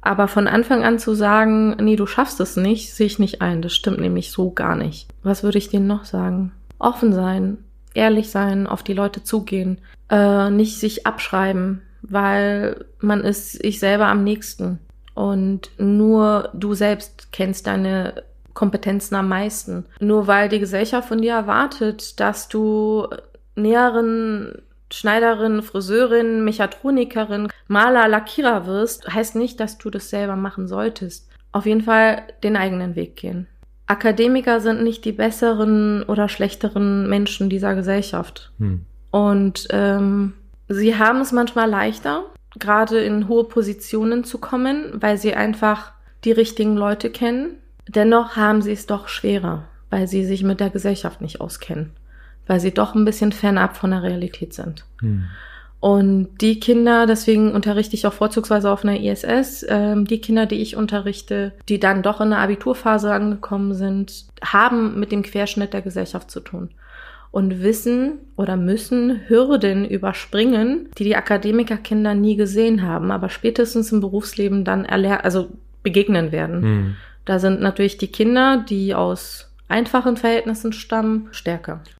Aber von Anfang an zu sagen, nee, du schaffst es nicht, sehe ich nicht ein. Das stimmt nämlich so gar nicht. Was würde ich denen noch sagen? Offen sein, ehrlich sein, auf die Leute zugehen, äh, nicht sich abschreiben, weil man ist sich selber am nächsten. Und nur du selbst kennst deine Kompetenzen am meisten. Nur weil die Gesellschaft von dir erwartet, dass du Näherin, Schneiderin, Friseurin, Mechatronikerin, Maler, Lackierer wirst, heißt nicht, dass du das selber machen solltest. Auf jeden Fall den eigenen Weg gehen. Akademiker sind nicht die besseren oder schlechteren Menschen dieser Gesellschaft. Hm. Und ähm, Sie haben es manchmal leichter, gerade in hohe Positionen zu kommen, weil sie einfach die richtigen Leute kennen. Dennoch haben sie es doch schwerer, weil sie sich mit der Gesellschaft nicht auskennen, weil sie doch ein bisschen fernab von der Realität sind. Hm. Und die Kinder, deswegen unterrichte ich auch vorzugsweise auf einer ISS, ähm, die Kinder, die ich unterrichte, die dann doch in der Abiturphase angekommen sind, haben mit dem Querschnitt der Gesellschaft zu tun und wissen oder müssen Hürden überspringen, die die Akademikerkinder nie gesehen haben, aber spätestens im Berufsleben dann erler also begegnen werden. Hm. Da sind natürlich die Kinder, die aus einfachen Verhältnissen stammen, stärker.